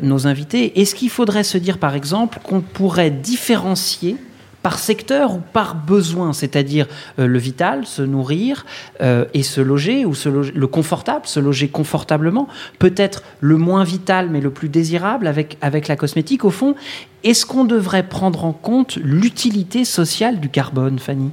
nos invités, est-ce qu'il faudrait se dire, par exemple, qu'on pourrait différencier par secteur ou par besoin, c'est-à-dire euh, le vital, se nourrir euh, et se loger, ou se le confortable, se loger confortablement, peut-être le moins vital mais le plus désirable avec, avec la cosmétique. Au fond, est-ce qu'on devrait prendre en compte l'utilité sociale du carbone, Fanny?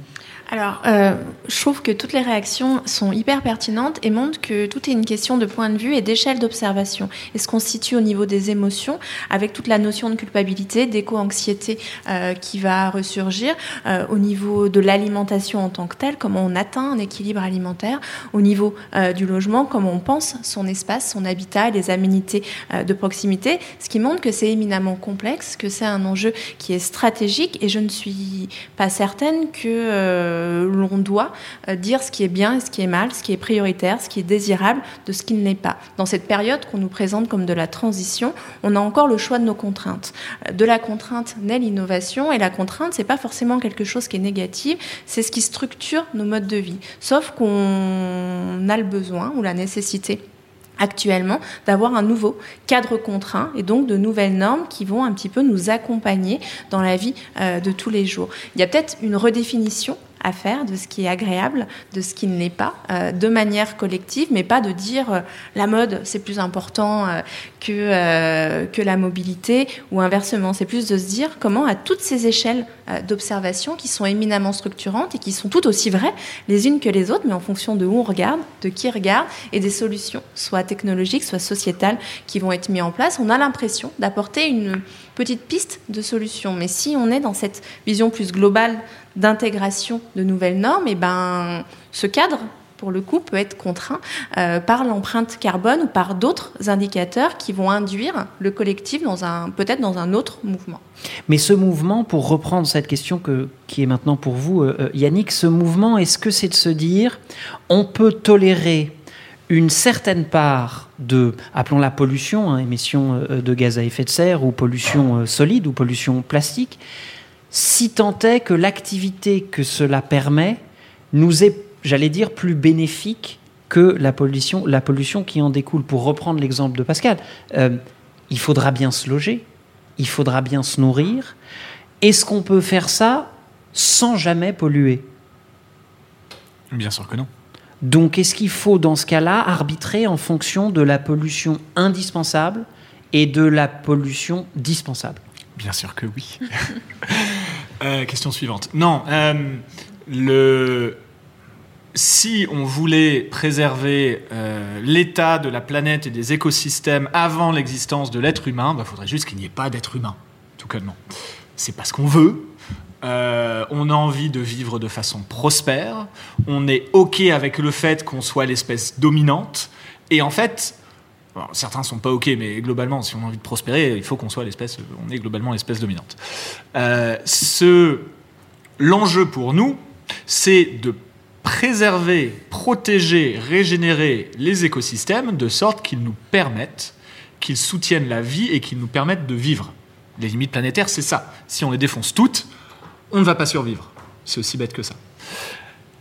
Alors, euh, je trouve que toutes les réactions sont hyper pertinentes et montrent que tout est une question de point de vue et d'échelle d'observation. Et ce qu'on situe au niveau des émotions, avec toute la notion de culpabilité, d'éco-anxiété euh, qui va ressurgir, euh, au niveau de l'alimentation en tant que telle, comment on atteint un équilibre alimentaire, au niveau du logement, comment on pense son espace, son habitat, les aménités de proximité, ce qui montre que c'est éminemment complexe, que c'est un enjeu qui est stratégique et je ne suis pas certaine que euh, l'on doit euh, dire ce qui est bien et ce qui est mal, ce qui est prioritaire, ce qui est désirable, de ce qui ne l'est pas. Dans cette période qu'on nous présente comme de la transition, on a encore le choix de nos contraintes. Euh, de la contrainte naît l'innovation et la contrainte, c'est pas forcément quelque chose qui est négatif, c'est ce qui structure nos modes de vie. Sauf qu'on a le besoin ou la nécessité actuellement d'avoir un nouveau cadre contraint et donc de nouvelles normes qui vont un petit peu nous accompagner dans la vie de tous les jours. Il y a peut-être une redéfinition à faire, de ce qui est agréable, de ce qui ne l'est pas, euh, de manière collective, mais pas de dire euh, la mode c'est plus important euh, que, que la mobilité ou inversement. C'est plus de se dire comment à toutes ces échelles d'observation qui sont éminemment structurantes et qui sont toutes aussi vraies les unes que les autres, mais en fonction de où on regarde, de qui regarde et des solutions, soit technologiques, soit sociétales, qui vont être mises en place, on a l'impression d'apporter une petite piste de solution. Mais si on est dans cette vision plus globale d'intégration de nouvelles normes, et eh ben, ce cadre, pour le coup, peut être contraint euh, par l'empreinte carbone ou par d'autres indicateurs qui vont induire le collectif dans un, peut-être dans un autre mouvement. Mais ce mouvement, pour reprendre cette question que, qui est maintenant pour vous, euh, euh, Yannick, ce mouvement, est-ce que c'est de se dire, on peut tolérer une certaine part de, appelons la pollution, hein, émission de gaz à effet de serre ou pollution solide ou pollution plastique, si tant est que l'activité que cela permet nous est, j'allais dire, plus bénéfique que la pollution, la pollution qui en découle. Pour reprendre l'exemple de Pascal, euh, il faudra bien se loger, il faudra bien se nourrir. Est-ce qu'on peut faire ça sans jamais polluer? Bien sûr que non. Donc est-ce qu'il faut dans ce cas-là arbitrer en fonction de la pollution indispensable et de la pollution dispensable? Bien sûr que oui. Euh, question suivante. Non, euh, le... si on voulait préserver euh, l'état de la planète et des écosystèmes avant l'existence de l'être humain, il bah, faudrait juste qu'il n'y ait pas d'être humain, tout non. C'est pas ce qu'on veut. on a envie de vivre de façon prospère. On est OK avec le fait qu'on soit l'espèce dominante. Et en fait, certains sont pas ok, mais globalement, si on a envie de prospérer, il faut qu'on soit l'espèce, on est globalement l'espèce dominante. Euh, l'enjeu pour nous, c'est de préserver, protéger, régénérer les écosystèmes de sorte qu'ils nous permettent, qu'ils soutiennent la vie et qu'ils nous permettent de vivre. Les limites planétaires, c'est ça. Si on les défonce toutes, on ne va pas survivre. C'est aussi bête que ça.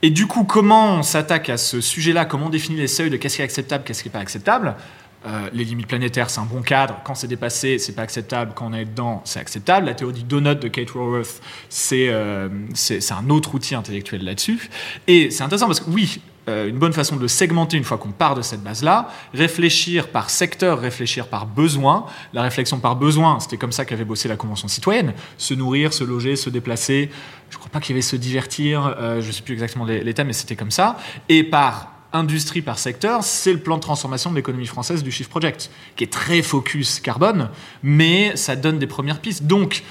Et du coup, comment on s'attaque à ce sujet-là? Comment on définit les seuils de qu'est-ce qui est acceptable, qu'est-ce qui n'est pas acceptable? Euh, les limites planétaires, c'est un bon cadre. Quand c'est dépassé, c'est pas acceptable. Quand on est dedans, c'est acceptable. La théorie du donut de Kate Raworth, euh, c'est un autre outil intellectuel là-dessus. Et c'est intéressant parce que oui, euh, une bonne façon de le segmenter une fois qu'on part de cette base-là, réfléchir par secteur, réfléchir par besoin. La réflexion par besoin, c'était comme ça qu'avait bossé la Convention citoyenne. Se nourrir, se loger, se déplacer. Je crois pas qu'il y avait se divertir. je sais plus exactement les thèmes, mais c'était comme ça. Et par industrie par secteur, c'est le plan de transformation de l'économie française du Shift Project, qui est très focus carbone, mais ça donne des premières pistes. Donc,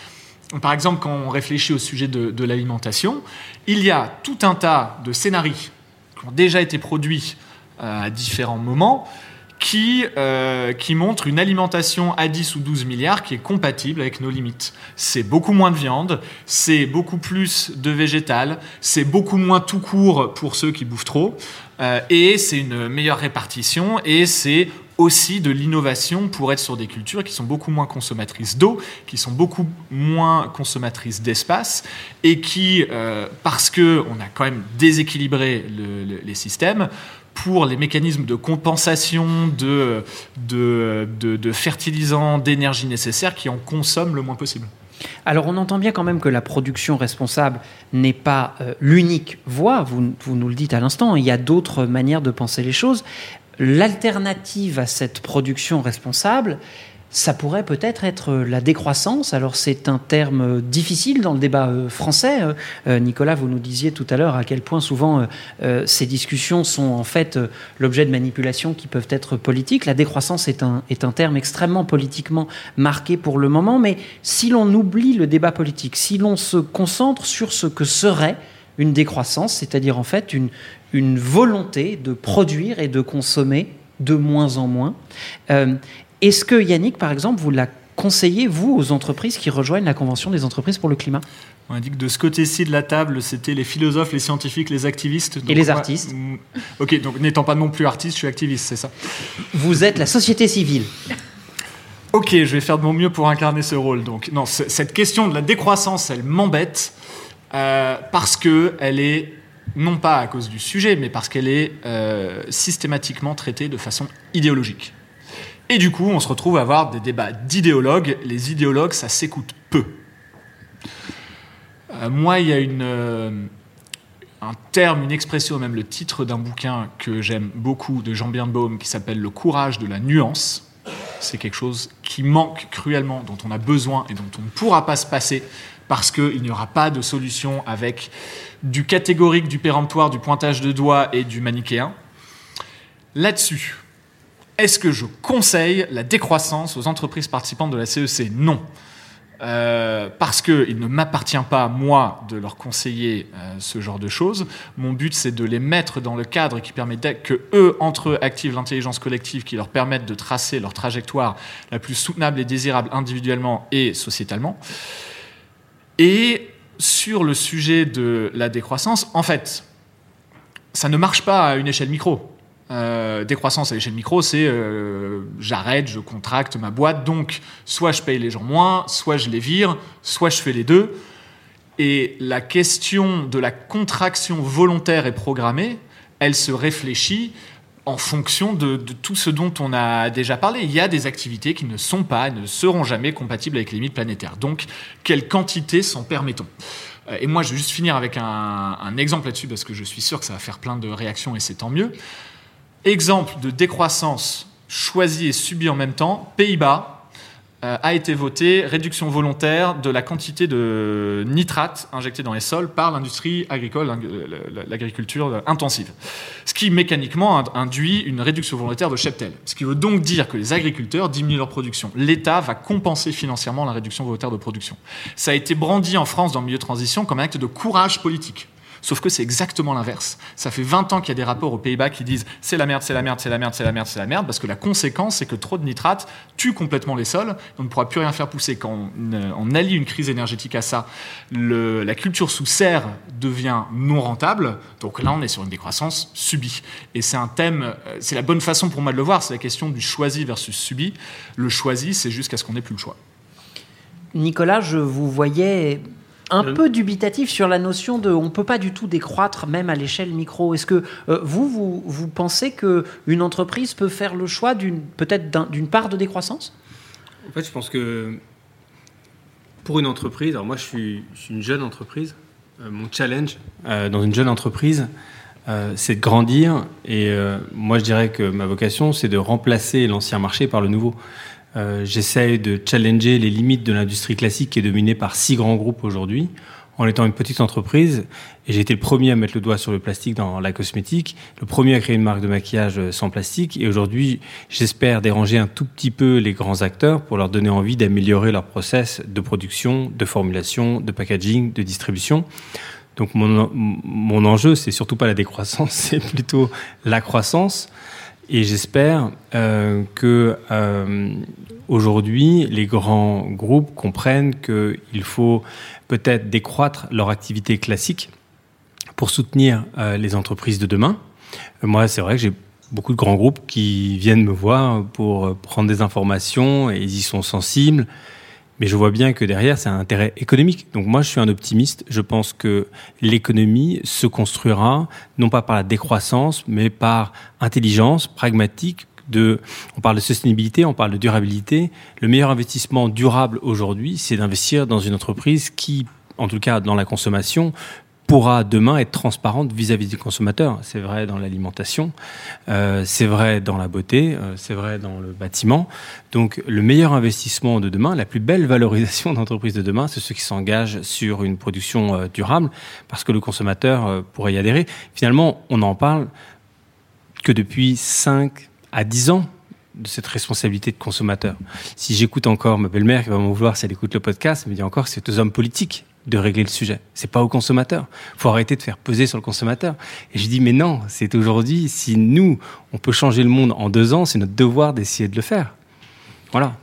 par exemple, quand on réfléchit au sujet de, l'alimentation, il y a tout un tas de scénarios qui ont déjà été produits euh, à différents moments, qui, euh, qui montre une alimentation à 10 ou 12 milliards qui est compatible avec nos limites. C'est beaucoup moins de viande, c'est beaucoup plus de végétal, c'est beaucoup moins tout court pour ceux qui bouffent trop, euh, et c'est une meilleure répartition, et c'est aussi de l'innovation pour être sur des cultures qui sont beaucoup moins consommatrices d'eau, qui sont beaucoup moins consommatrices d'espace, et qui, euh, parce que on a quand même déséquilibré les systèmes, pour les mécanismes de compensation de, de, fertilisants, d'énergie nécessaires qui en consomment le moins possible. Alors on entend bien quand même que la production responsable n'est pas euh, l'unique voie, vous, vous, nous le dites à l'instant, il y a d'autres manières de penser les choses. L'alternative à cette production responsable, ça pourrait peut-être être la décroissance. Alors c'est un terme difficile dans le débat euh, français. Euh, Nicolas, vous nous disiez tout à l'heure à quel point souvent euh, ces discussions sont en fait l'objet de manipulations qui peuvent être politiques. La décroissance est un, est un terme extrêmement politiquement marqué pour le moment, mais si l'on oublie le débat politique, si l'on se concentre sur ce que serait une décroissance, c'est-à-dire en fait une, une volonté de produire et de consommer de moins en moins, est-ce que Yannick, par exemple, vous la conseillez, vous, aux entreprises qui rejoignent la Convention des entreprises pour le climat? On a dit que de ce côté-ci de la table, c'était les philosophes, les scientifiques, les activistes. et les artistes. Mm, ok, donc n'étant pas non plus artiste, je suis activiste, c'est ça Vous êtes la société civile. Ok, je vais faire de mon mieux pour incarner ce rôle. Donc, non, cette question de la décroissance, elle m'embête euh, parce que elle est non pas à cause du sujet, mais parce qu'elle est euh, systématiquement traitée de façon idéologique. Et du coup, on se retrouve à avoir des débats d'idéologues. Les idéologues, ça s'écoute peu. Euh, moi, il y a une, euh, un terme, une expression, même le titre d'un bouquin que j'aime beaucoup de Jean Birnbaum qui s'appelle Le courage de la nuance. C'est quelque chose qui manque cruellement, dont on a besoin et dont on ne pourra pas se passer parce qu'il n'y aura pas de solution avec du catégorique, du péremptoire, du pointage de doigts et du manichéen. Là-dessus, est-ce que je conseille la décroissance aux entreprises participantes de la CEC Non. Euh, parce qu'il ne m'appartient pas, moi, de leur conseiller euh, ce genre de choses. Mon but, c'est de les mettre dans le cadre qui permet que eux, entre eux, activent l'intelligence collective qui leur permette de tracer leur trajectoire la plus soutenable et désirable individuellement et sociétalement. Et sur le sujet de la décroissance, en fait, ça ne marche pas à une échelle micro. Euh, décroissance à l'échelle micro, c'est euh, j'arrête, je contracte ma boîte, donc soit je paye les gens moins, soit je les vire, soit je fais les deux. Et la question de la contraction volontaire et programmée, elle se réfléchit en fonction de, tout ce dont on a déjà parlé. Il y a des activités qui ne sont pas, ne seront jamais compatibles avec les limites planétaires. Donc, quelle quantité s'en permettons? Euh, Et moi, je vais juste finir avec un, un exemple là-dessus, parce que je suis sûr que ça va faire plein de réactions et c'est tant mieux. Exemple de décroissance choisie et subie en même temps, Pays-Bas euh, a été voté réduction volontaire de la quantité de nitrates injectés dans les sols par l'industrie agricole, l'agriculture intensive. Ce qui mécaniquement induit une réduction volontaire de cheptel. Ce qui veut donc dire que les agriculteurs diminuent leur production. L'État va compenser financièrement la réduction volontaire de production. Ça a été brandi en France dans le milieu de transition comme un acte de courage politique. Sauf que c'est exactement l'inverse. Ça fait 20 ans qu'il y a des rapports aux Pays-Bas qui disent c'est la merde, c'est la merde, c'est la merde, c'est la merde, c'est la merde, parce que la conséquence, c'est que trop de nitrates tue complètement les sols, on ne pourra plus rien faire pousser. Quand on, allie une crise énergétique à ça, la culture sous serre devient non rentable, donc là on est sur une décroissance subie. Et c'est un thème, euh, c'est la bonne façon pour moi de le voir, c'est la question du choisi versus subi. Le choisi, c'est jusqu'à ce qu'on n'ait plus le choix. Nicolas, je vous voyais un peu dubitatif sur la notion de on peut pas du tout décroître même à l'échelle micro. Est-ce que euh, vous, vous, vous pensez que une entreprise peut faire le choix d'une peut-être d'une part de décroissance? En fait, je pense que pour une entreprise, alors moi je suis, une jeune entreprise, euh, mon challenge euh, dans une jeune entreprise, c'est de grandir et moi je dirais que ma vocation c'est de remplacer l'ancien marché par le nouveau. Euh, j'essaye de challenger les limites de l'industrie classique qui est dominée par six grands groupes aujourd'hui, en étant une petite entreprise. Et j'ai été le premier à mettre le doigt sur le plastique dans la cosmétique, le premier à créer une marque de maquillage euh, sans plastique. Et aujourd'hui, j'espère déranger un tout petit peu les grands acteurs pour leur donner envie d'améliorer leur process de production, de formulation, de packaging, de distribution. Donc mon, mon enjeu, c'est surtout pas la décroissance, c'est plutôt la croissance. Et j'espère euh, que euh, aujourd'hui, les grands groupes comprennent qu'il faut peut-être décroître leur activité classique pour soutenir euh, les entreprises de demain. Moi, c'est vrai que j'ai beaucoup de grands groupes qui viennent me voir pour prendre des informations et ils y sont sensibles. Mais je vois bien que derrière, c'est un intérêt économique. Donc moi, je suis un optimiste. Je pense que l'économie se construira non pas par la décroissance, mais par intelligence, pragmatique. De, on parle de sustainabilité, on parle de durabilité. Le meilleur investissement durable aujourd'hui, c'est d'investir dans une entreprise qui, en tout cas dans la consommation, pourra demain être transparente vis-à-vis du consommateur. C'est vrai dans l'alimentation, euh, c'est vrai dans la beauté, euh, c'est vrai dans le bâtiment. Donc le meilleur investissement de demain, la plus belle valorisation d'entreprise de demain, c'est ceux qui s'engagent sur une production euh, durable, parce que le consommateur pourrait y adhérer. Finalement, on n'en parle que depuis 5 à 10 ans de cette responsabilité de consommateur. Si j'écoute encore ma belle-mère qui va m'en vouloir si elle écoute le podcast, elle me dit encore c'est aux hommes politiques de régler le sujet. C'est pas au consommateur. Faut arrêter de faire peser sur le consommateur. Et je dis mais non, c'est aujourd'hui. Si nous, on peut changer le monde en deux ans, c'est notre devoir d'essayer de le faire. Voilà.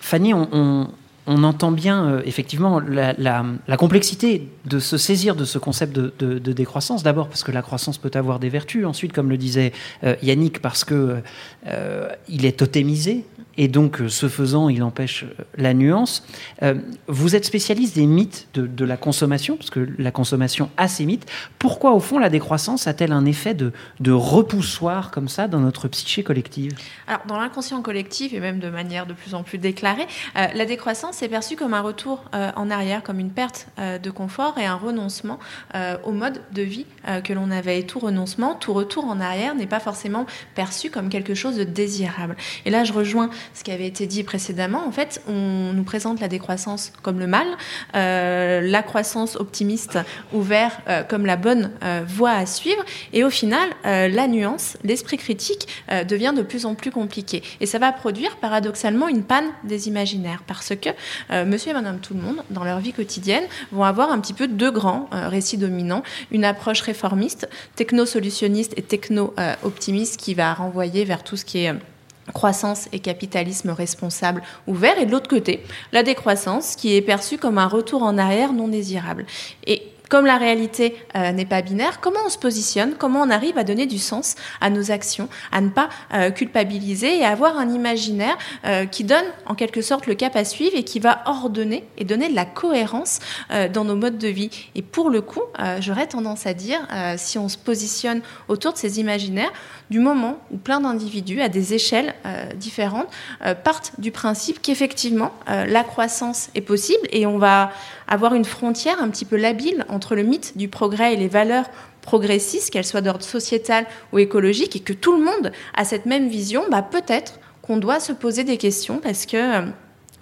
Fanny, on, entend bien euh, effectivement la, complexité de se saisir de ce concept de, décroissance. D'abord parce que la croissance peut avoir des vertus. Ensuite, comme le disait euh, Yannick, parce que euh, il est totémisé et donc ce faisant, il empêche la nuance. vous êtes spécialiste des mythes de, la consommation, parce que la consommation a ses mythes. Pourquoi, au fond, la décroissance a-t-elle un effet de, de repoussoir comme ça dans notre psyché collective? Alors, dans l'inconscient collectif, et même de manière de plus en plus déclarée, la décroissance est perçue comme un retour en arrière, comme une perte de confort et un renoncement au mode de vie que l'on avait. Et tout renoncement, tout retour en arrière n'est pas forcément perçu comme quelque chose de désirable. Et là, je rejoins ce qui avait été dit précédemment. En fait, on nous présente la décroissance comme le mal, euh, la croissance optimiste ouverte euh, comme la bonne euh, voie à suivre. Et au final, la nuance, l'esprit critique devient de plus en plus compliqué. Et ça va produire paradoxalement une panne des imaginaires parce que monsieur et madame tout le monde, dans leur vie quotidienne, vont avoir un petit peu deux grands récits dominants. Une approche réformiste, techno-solutionniste et techno-optimiste qui va renvoyer vers tout ce qui est croissance et capitalisme responsable ouvert, et de l'autre côté, la décroissance qui est perçue comme un retour en arrière non désirable. Et comme la réalité euh, n'est pas binaire, comment on se positionne, comment on arrive à donner du sens à nos actions, à ne pas euh, culpabiliser et à avoir un imaginaire euh, qui donne en quelque sorte le cap à suivre et qui va ordonner et donner de la cohérence dans nos modes de vie. Et pour le coup, j'aurais tendance à dire, si on se positionne autour de ces imaginaires, du moment où plein d'individus à des échelles différentes partent du principe qu'effectivement la croissance est possible et on va avoir une frontière un petit peu labile entre le mythe du progrès et les valeurs progressistes, qu'elles soient d'ordre sociétal ou écologique, et que tout le monde a cette même vision, bah peut-être qu'on doit se poser des questions parce que euh,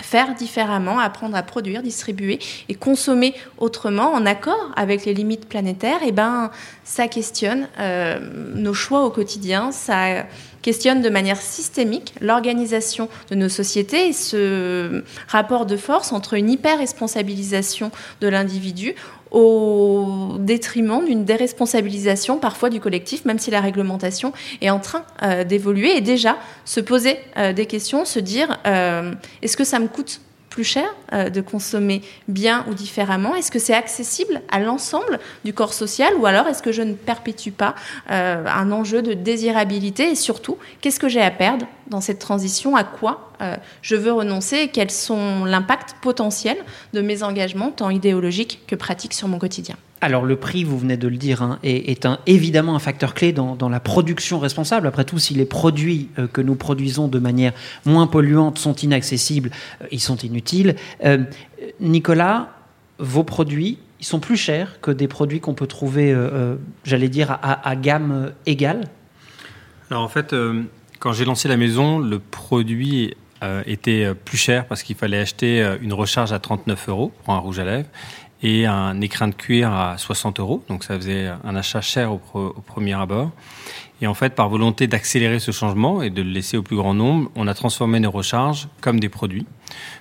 faire différemment, apprendre à produire, distribuer et consommer autrement, en accord avec les limites planétaires, et eh ben, ça questionne euh, nos choix au quotidien, ça questionne de manière systémique l'organisation de nos sociétés et ce rapport de force entre une hyper-responsabilisation de l'individu au détriment d'une déresponsabilisation parfois du collectif, même si la réglementation est en train euh, d'évoluer et déjà se poser euh, des questions, se dire euh, est-ce que ça me coûte plus cher euh, de consommer bien ou différemment? Est-ce que c'est accessible à l'ensemble du corps social ou alors est-ce que je ne perpétue pas euh, un enjeu de désirabilité? Et surtout qu'est-ce que j'ai à perdre dans cette transition? À quoi euh, je veux renoncer? Et quels sont l'impact potentiel de mes engagements tant idéologiques que pratiques sur mon quotidien? Alors le prix, vous venez de le dire, hein, est, évidemment un facteur clé dans, la production responsable. Après tout, si les produits euh, que nous produisons de manière moins polluante sont inaccessibles, euh, ils sont inutiles. Euh, Nicolas, vos produits, ils sont plus chers que des produits qu'on peut trouver, j'allais dire, à, à, gamme égale? Alors en fait, quand j'ai lancé la maison, le produit était plus cher parce qu'il fallait acheter une recharge à 39 euros pour un rouge à lèvres et un écrin de cuir à 60 euros. Donc ça faisait un achat cher au, premier abord. Et en fait, par volonté d'accélérer ce changement et de le laisser au plus grand nombre, on a transformé nos recharges comme des produits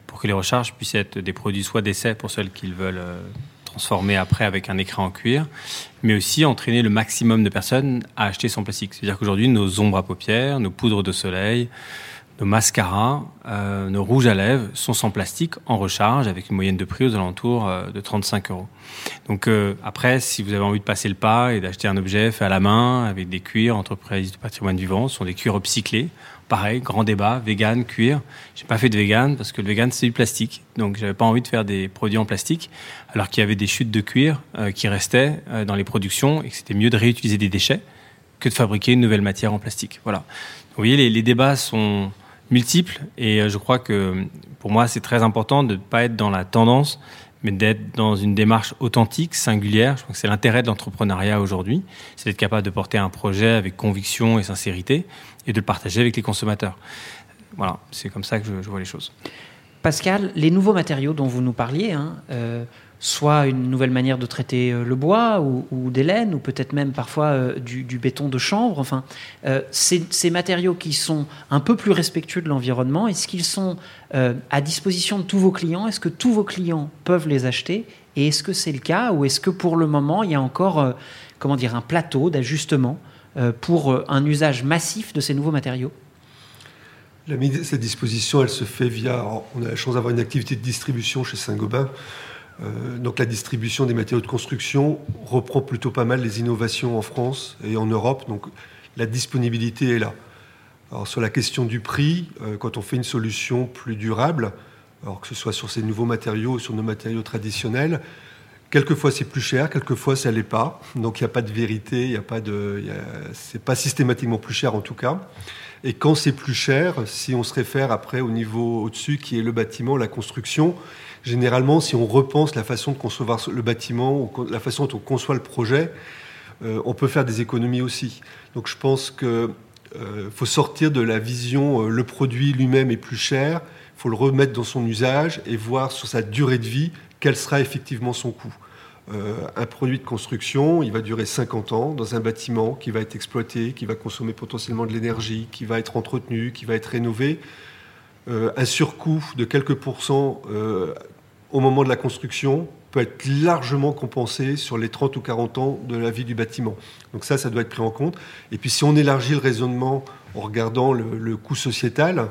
pour que les recharges puissent être des produits soit d'essai pour celles qui veulent euh, transformer après avec un écran en cuir, mais aussi entraîner le maximum de personnes à acheter sans plastique. C'est-à-dire qu'aujourd'hui, nos ombres à paupières, nos poudres de soleil, nos mascaras, euh, nos rouges à lèvres sont sans plastique, en recharge, avec une moyenne de prix aux alentours euh, de 35 euros. Donc euh, après, si vous avez envie de passer le pas et d'acheter un objet fait à la main, avec des cuirs, entreprises de patrimoine vivant, ce sont des cuirs upcyclés. Pareil, grand débat, vegan, cuir. J'ai pas fait de vegan parce que le vegan c'est du plastique, donc j'avais pas envie de faire des produits en plastique, alors qu'il y avait des chutes de cuir qui restaient dans les productions et que c'était mieux de réutiliser des déchets que de fabriquer une nouvelle matière en plastique. Voilà. Vous voyez, les débats sont multiples. Et euh, je crois que pour moi, c'est très important de ne pas être dans la tendance, mais d'être dans une démarche authentique, singulière. Je crois que c'est l'intérêt de l'entrepreneuriat aujourd'hui, c'est d'être capable de porter un projet avec conviction et sincérité et de le partager avec les consommateurs. Voilà, c'est comme ça que je, vois les choses. Pascal, les nouveaux matériaux dont vous nous parliez, hein, euh, soit une nouvelle manière de traiter euh, le bois ou, des laines, ou peut-être même parfois euh, du, béton de chanvre. Enfin, euh, ces, matériaux qui sont un peu plus respectueux de l'environnement, est-ce qu'ils sont à disposition de tous vos clients? Est-ce que tous vos clients peuvent les acheter? Et est-ce que c'est le cas? Ou est-ce que pour le moment, il y a encore comment dire, un plateau d'ajustement pour un usage massif de ces nouveaux matériaux? Cette disposition, elle se fait via. On a la chance d'avoir une activité de distribution chez Saint-Gobain euh, donc la distribution des matériaux de construction reprend plutôt pas mal les innovations en France et en Europe, donc la disponibilité est là. Alors sur la question du prix, quand on fait une solution plus durable, alors que ce soit sur ces nouveaux matériaux ou sur nos matériaux traditionnels, Quelquefois c'est plus cher, quelquefois ça l'est pas. Donc il n'y a pas de vérité, il n'y a pas de, c'est pas systématiquement plus cher en tout cas. Et quand c'est plus cher, si on se réfère après au niveau au-dessus qui est le bâtiment, la construction, généralement si on repense la façon de concevoir le bâtiment ou la façon dont on conçoit le projet, euh, on peut faire des économies aussi. Donc je pense que euh, faut sortir de la vision euh, le produit lui-même est plus cher, il faut le remettre dans son usage et voir sur sa durée de vie quel sera effectivement son coût. Euh, un produit de construction, il va durer 50 ans dans un bâtiment qui va être exploité, qui va consommer potentiellement de l'énergie, qui va être entretenu, qui va être rénové. Euh, un surcoût de quelques pourcents euh, au moment de la construction peut être largement compensé sur les 30 ou 40 ans de la vie du bâtiment. Donc ça, ça doit être pris en compte. Et puis si on élargit le raisonnement en regardant le coût sociétal,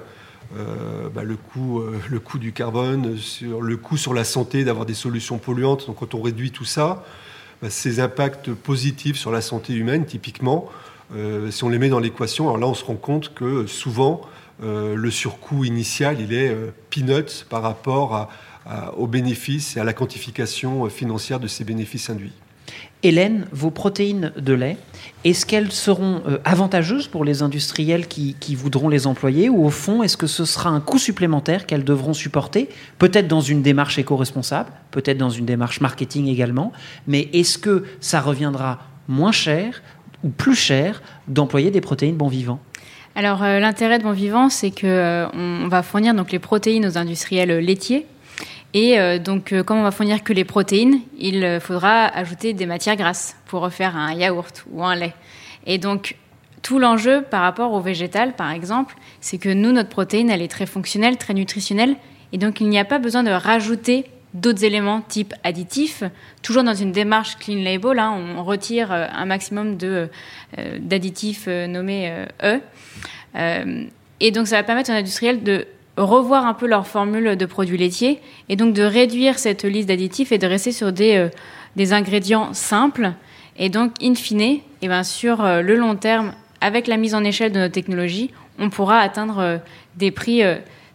euh, bah, le, coût, euh, le coût du carbone, le coût sur la santé d'avoir des solutions polluantes. Donc quand on réduit tout ça, bah, ces impacts positifs sur la santé humaine, typiquement, euh, si on les met dans l'équation, alors là on se rend compte que souvent le surcoût initial, il est peanuts par rapport aux bénéfices et à la quantification financière de ces bénéfices induits. Hélène, vos protéines de lait, est-ce qu'elles seront euh, avantageuses pour les industriels qui, voudront les employer ou au fond, est-ce que ce sera un coût supplémentaire qu'elles devront supporter, peut-être dans une démarche éco-responsable, peut-être dans une démarche marketing également, mais est-ce que ça reviendra moins cher ou plus cher d'employer des protéines bon vivant? Alors euh, l'intérêt de Bon Vivant, c'est que euh, on va fournir donc les protéines aux industriels laitiers et euh, donc, euh, comme on va fournir que les protéines, il euh, faudra ajouter des matières grasses pour refaire un yaourt ou un lait. Et donc, tout l'enjeu par rapport au végétal, par exemple, c'est que nous, notre protéine, elle est très fonctionnelle, très nutritionnelle. Et donc, il n'y a pas besoin de rajouter d'autres éléments type additifs, toujours dans une démarche clean label. Hein, on retire un maximum d'additifs nommés E. et donc, ça va permettre aux industriels de revoir un peu leur formule de produits laitiers et donc de réduire cette liste d'additifs et de rester sur des, euh, des ingrédients simples. Et donc, in fine, et eh ben, sur euh, le long terme, avec la mise en échelle de nos technologies, on pourra atteindre euh, des prix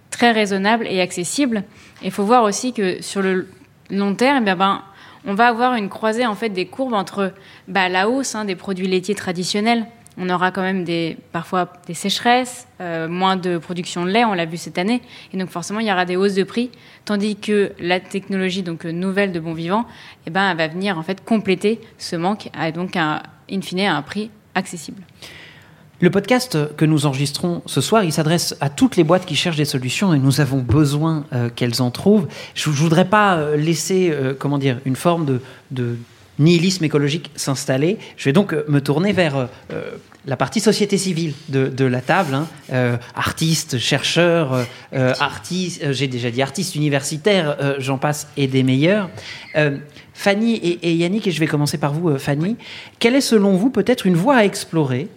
très raisonnables et accessibles. Il faut voir aussi que sur le long terme, eh ben, on va avoir une croisée en fait des courbes entre bah, la hausse hein, des produits laitiers traditionnels on aura quand même des, parfois des sécheresses, euh, moins de production de lait, on l'a vu cette année, et donc forcément il y aura des hausses de prix, tandis que la technologie donc euh, nouvelle de Bon Vivant, eh ben, va venir en fait compléter ce manque, et donc un, in fine à un prix accessible. Le podcast que nous enregistrons ce soir, il s'adresse à toutes les boîtes qui cherchent des solutions et nous avons besoin euh, qu'elles en trouvent. Je ne voudrais pas laisser, comment dire, une forme de nihilisme écologique s'installer. Je vais donc me tourner vers la partie société civile de, la table, hein. euh, artistes, chercheurs, euh, euh, artistes, j'ai déjà dit artistes universitaires, j'en passe, et des meilleurs. Fanny et, et, Yannick, et je vais commencer par vous, Fanny, quelle est selon vous peut-être une voie à explorer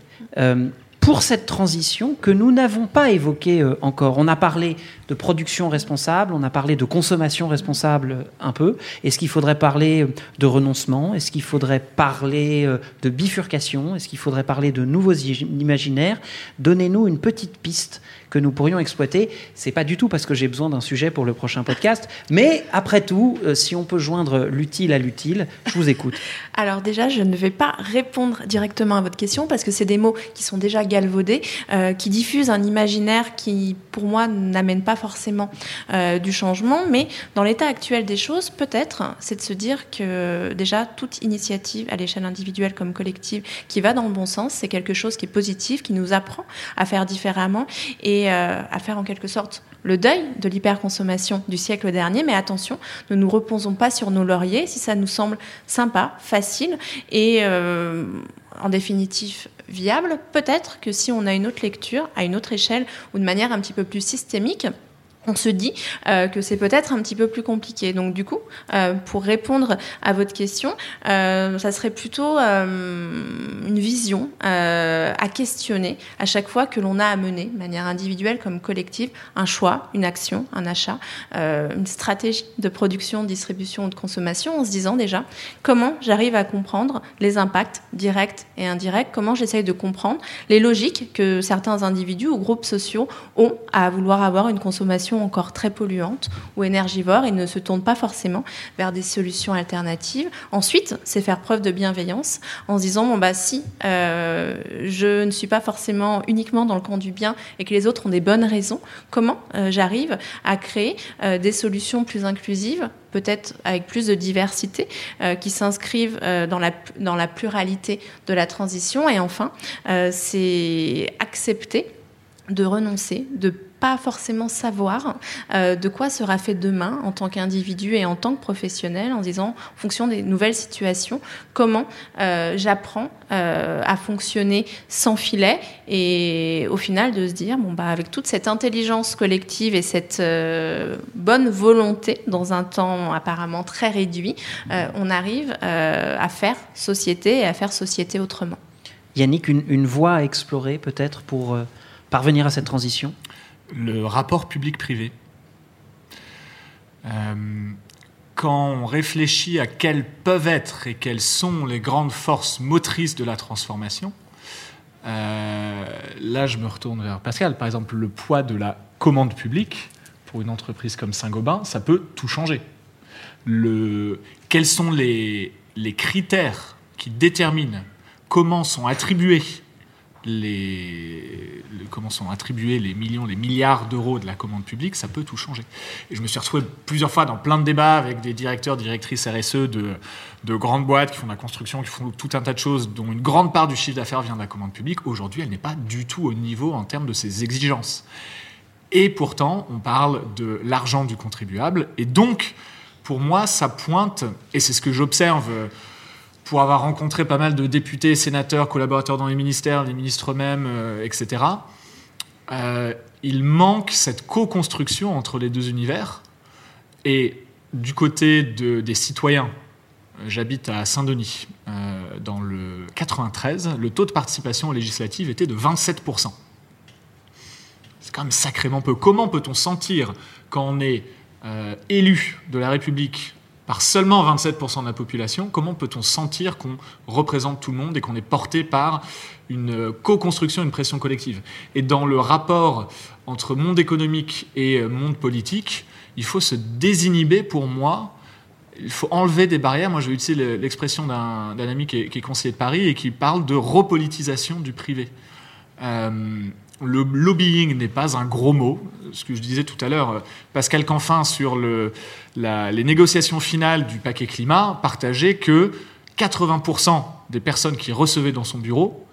pour cette transition que nous n'avons pas évoquée encore. On a parlé de production responsable, on a parlé de consommation responsable un peu. Est-ce qu'il faudrait parler de renoncement? Est-ce qu'il faudrait parler euh, de bifurcation? Est-ce qu'il faudrait parler de nouveaux imaginaires? Donnez-nous une petite piste que nous pourrions exploiter. C'est pas du tout parce que j'ai besoin d'un sujet pour le prochain podcast, mais après tout, euh, si on peut joindre l'utile à l'utile, je vous écoute. Alors déjà, je ne vais pas répondre directement à votre question parce que c'est des mots qui sont déjà galvaudés, euh, qui diffusent un imaginaire qui, pour moi, n'amène pas forcément euh, du changement, mais dans l'état actuel des choses, peut-être, c'est de se dire que déjà toute initiative à l'échelle individuelle comme collective qui va dans le bon sens, c'est quelque chose qui est positif, qui nous apprend à faire différemment et euh, à faire en quelque sorte le deuil de l'hyperconsommation du siècle dernier. Mais attention, ne nous reposons pas sur nos lauriers si ça nous semble sympa, facile et euh, en définitive viable. Peut-être que si on a une autre lecture à une autre échelle ou de manière un petit peu plus systémique, on se dit euh, que c'est peut-être un petit peu plus compliqué. Donc du coup, euh, pour répondre à votre question, euh, ça serait plutôt une vision à questionner à chaque fois que l'on a à mener, de manière individuelle comme collective, un choix, une action, un achat, une stratégie de production, de distribution ou de consommation, en se disant déjà comment j'arrive à comprendre les impacts directs et indirects, comment j'essaye de comprendre les logiques que certains individus ou groupes sociaux ont à vouloir avoir une consommation encore très polluantes ou énergivores et ne se tournent pas forcément vers des solutions alternatives. Ensuite, c'est faire preuve de bienveillance en se disant bon bah si euh, je ne suis pas forcément uniquement dans le camp du bien et que les autres ont des bonnes raisons, comment euh, j'arrive à créer euh, des solutions plus inclusives peut-être avec plus de diversité, qui s'inscrivent dans, la, dans la pluralité de la transition. Et enfin, c'est accepter de renoncer, de pas forcément savoir euh, de quoi sera fait demain en tant qu'individu et en tant que professionnel, en disant, en fonction des nouvelles situations, comment euh, j'apprends euh, à fonctionner sans filet et au final de se dire, bon, bah, avec toute cette intelligence collective et cette bonne volonté dans un temps apparemment très réduit, on arrive à faire société et à faire société autrement. Yannick, une, une voie à explorer peut-être pour parvenir à cette transition? Le rapport public-privé. Euh, quand on réfléchit à quelles peuvent être et quelles sont les grandes forces motrices de la transformation, euh, là je me retourne vers Pascal. Par exemple, le poids de la commande publique pour une entreprise comme Saint-Gobain, ça peut tout changer. Quels sont les critères qui déterminent comment sont attribués les, comment sont attribués les millions, les milliards d'euros de la commande publique, ça peut tout changer. Et je me suis retrouvé plusieurs fois dans plein de débats avec des directeurs, directrices RSE de, de grandes boîtes qui font de la construction, qui font tout un tas de choses, dont une grande part du chiffre d'affaires vient de la commande publique. Aujourd'hui, elle n'est pas du tout au niveau en termes de ses exigences. Et pourtant, on parle de l'argent du contribuable. Et donc, pour moi, ça pointe, et c'est ce que j'observe pour avoir rencontré pas mal de députés, sénateurs, collaborateurs dans les ministères, les ministres eux-mêmes, euh, etc., euh, il manque cette co-construction entre les deux univers. Et du côté des citoyens, j'habite à Saint-Denis, euh, dans le 93, le taux de participation législative était de 27%. C'est quand même sacrément peu. Comment peut-on sentir quand on est élu de la République seulement 27% de la population, comment peut-on sentir qu'on représente tout le monde et qu'on est porté par une co-construction, une pression collective? Et dans le rapport entre monde économique et monde politique, il faut se désinhiber pour moi. Il faut enlever des barrières. Moi, je vais utiliser l'expression d'un ami qui est, conseiller de Paris et qui parle de repolitisation du privé. Euh, le lobbying n'est pas un gros mot. Ce que je disais tout à l'heure, euh, Pascal Canfin sur les négociations finales du paquet climat partageait que 80% des personnes qui recevaient dans son bureau,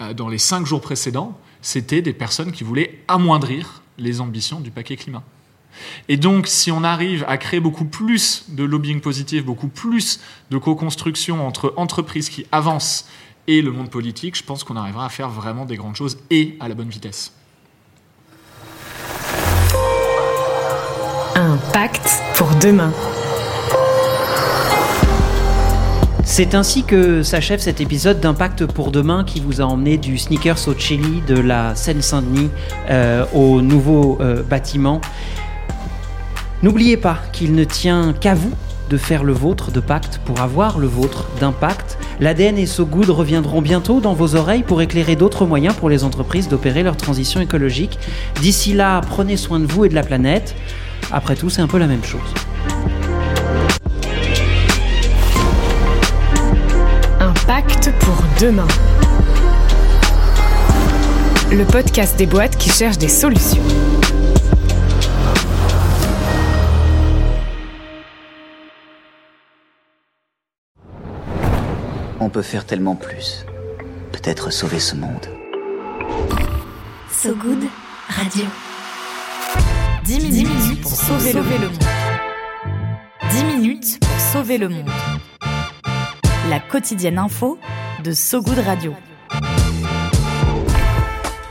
euh, dans les cinq jours précédents, c'était des personnes qui voulaient amoindrir les ambitions du paquet climat. Et donc, si on arrive à créer beaucoup plus de lobbying positif, beaucoup plus de co-construction entre entreprises qui avancent et le monde politique, je pense qu'on arrivera à faire vraiment des grandes choses et à la bonne vitesse. Un pacte pour demain. C'est ainsi que s'achève cet épisode d'Impact pour demain qui vous a emmené du sneakers au chili de la Seine-Saint-Denis euh, au nouveau euh, bâtiment. N'oubliez pas qu'il ne tient qu'à vous de faire le vôtre de pacte pour avoir le vôtre d'impact. L'ADN et So Good reviendront bientôt dans vos oreilles pour éclairer d'autres moyens pour les entreprises d'opérer leur transition écologique. D'ici là, prenez soin de vous et de la planète. Après tout, c'est un peu la même chose. Un pacte pour demain. Le podcast des boîtes qui cherchent des solutions. On peut faire tellement plus. Peut-être sauver ce monde. So Good Radio. 10 minutes, pour sauver, le, monde. 10 minutes pour sauver le monde. La quotidienne info de So Good Radio.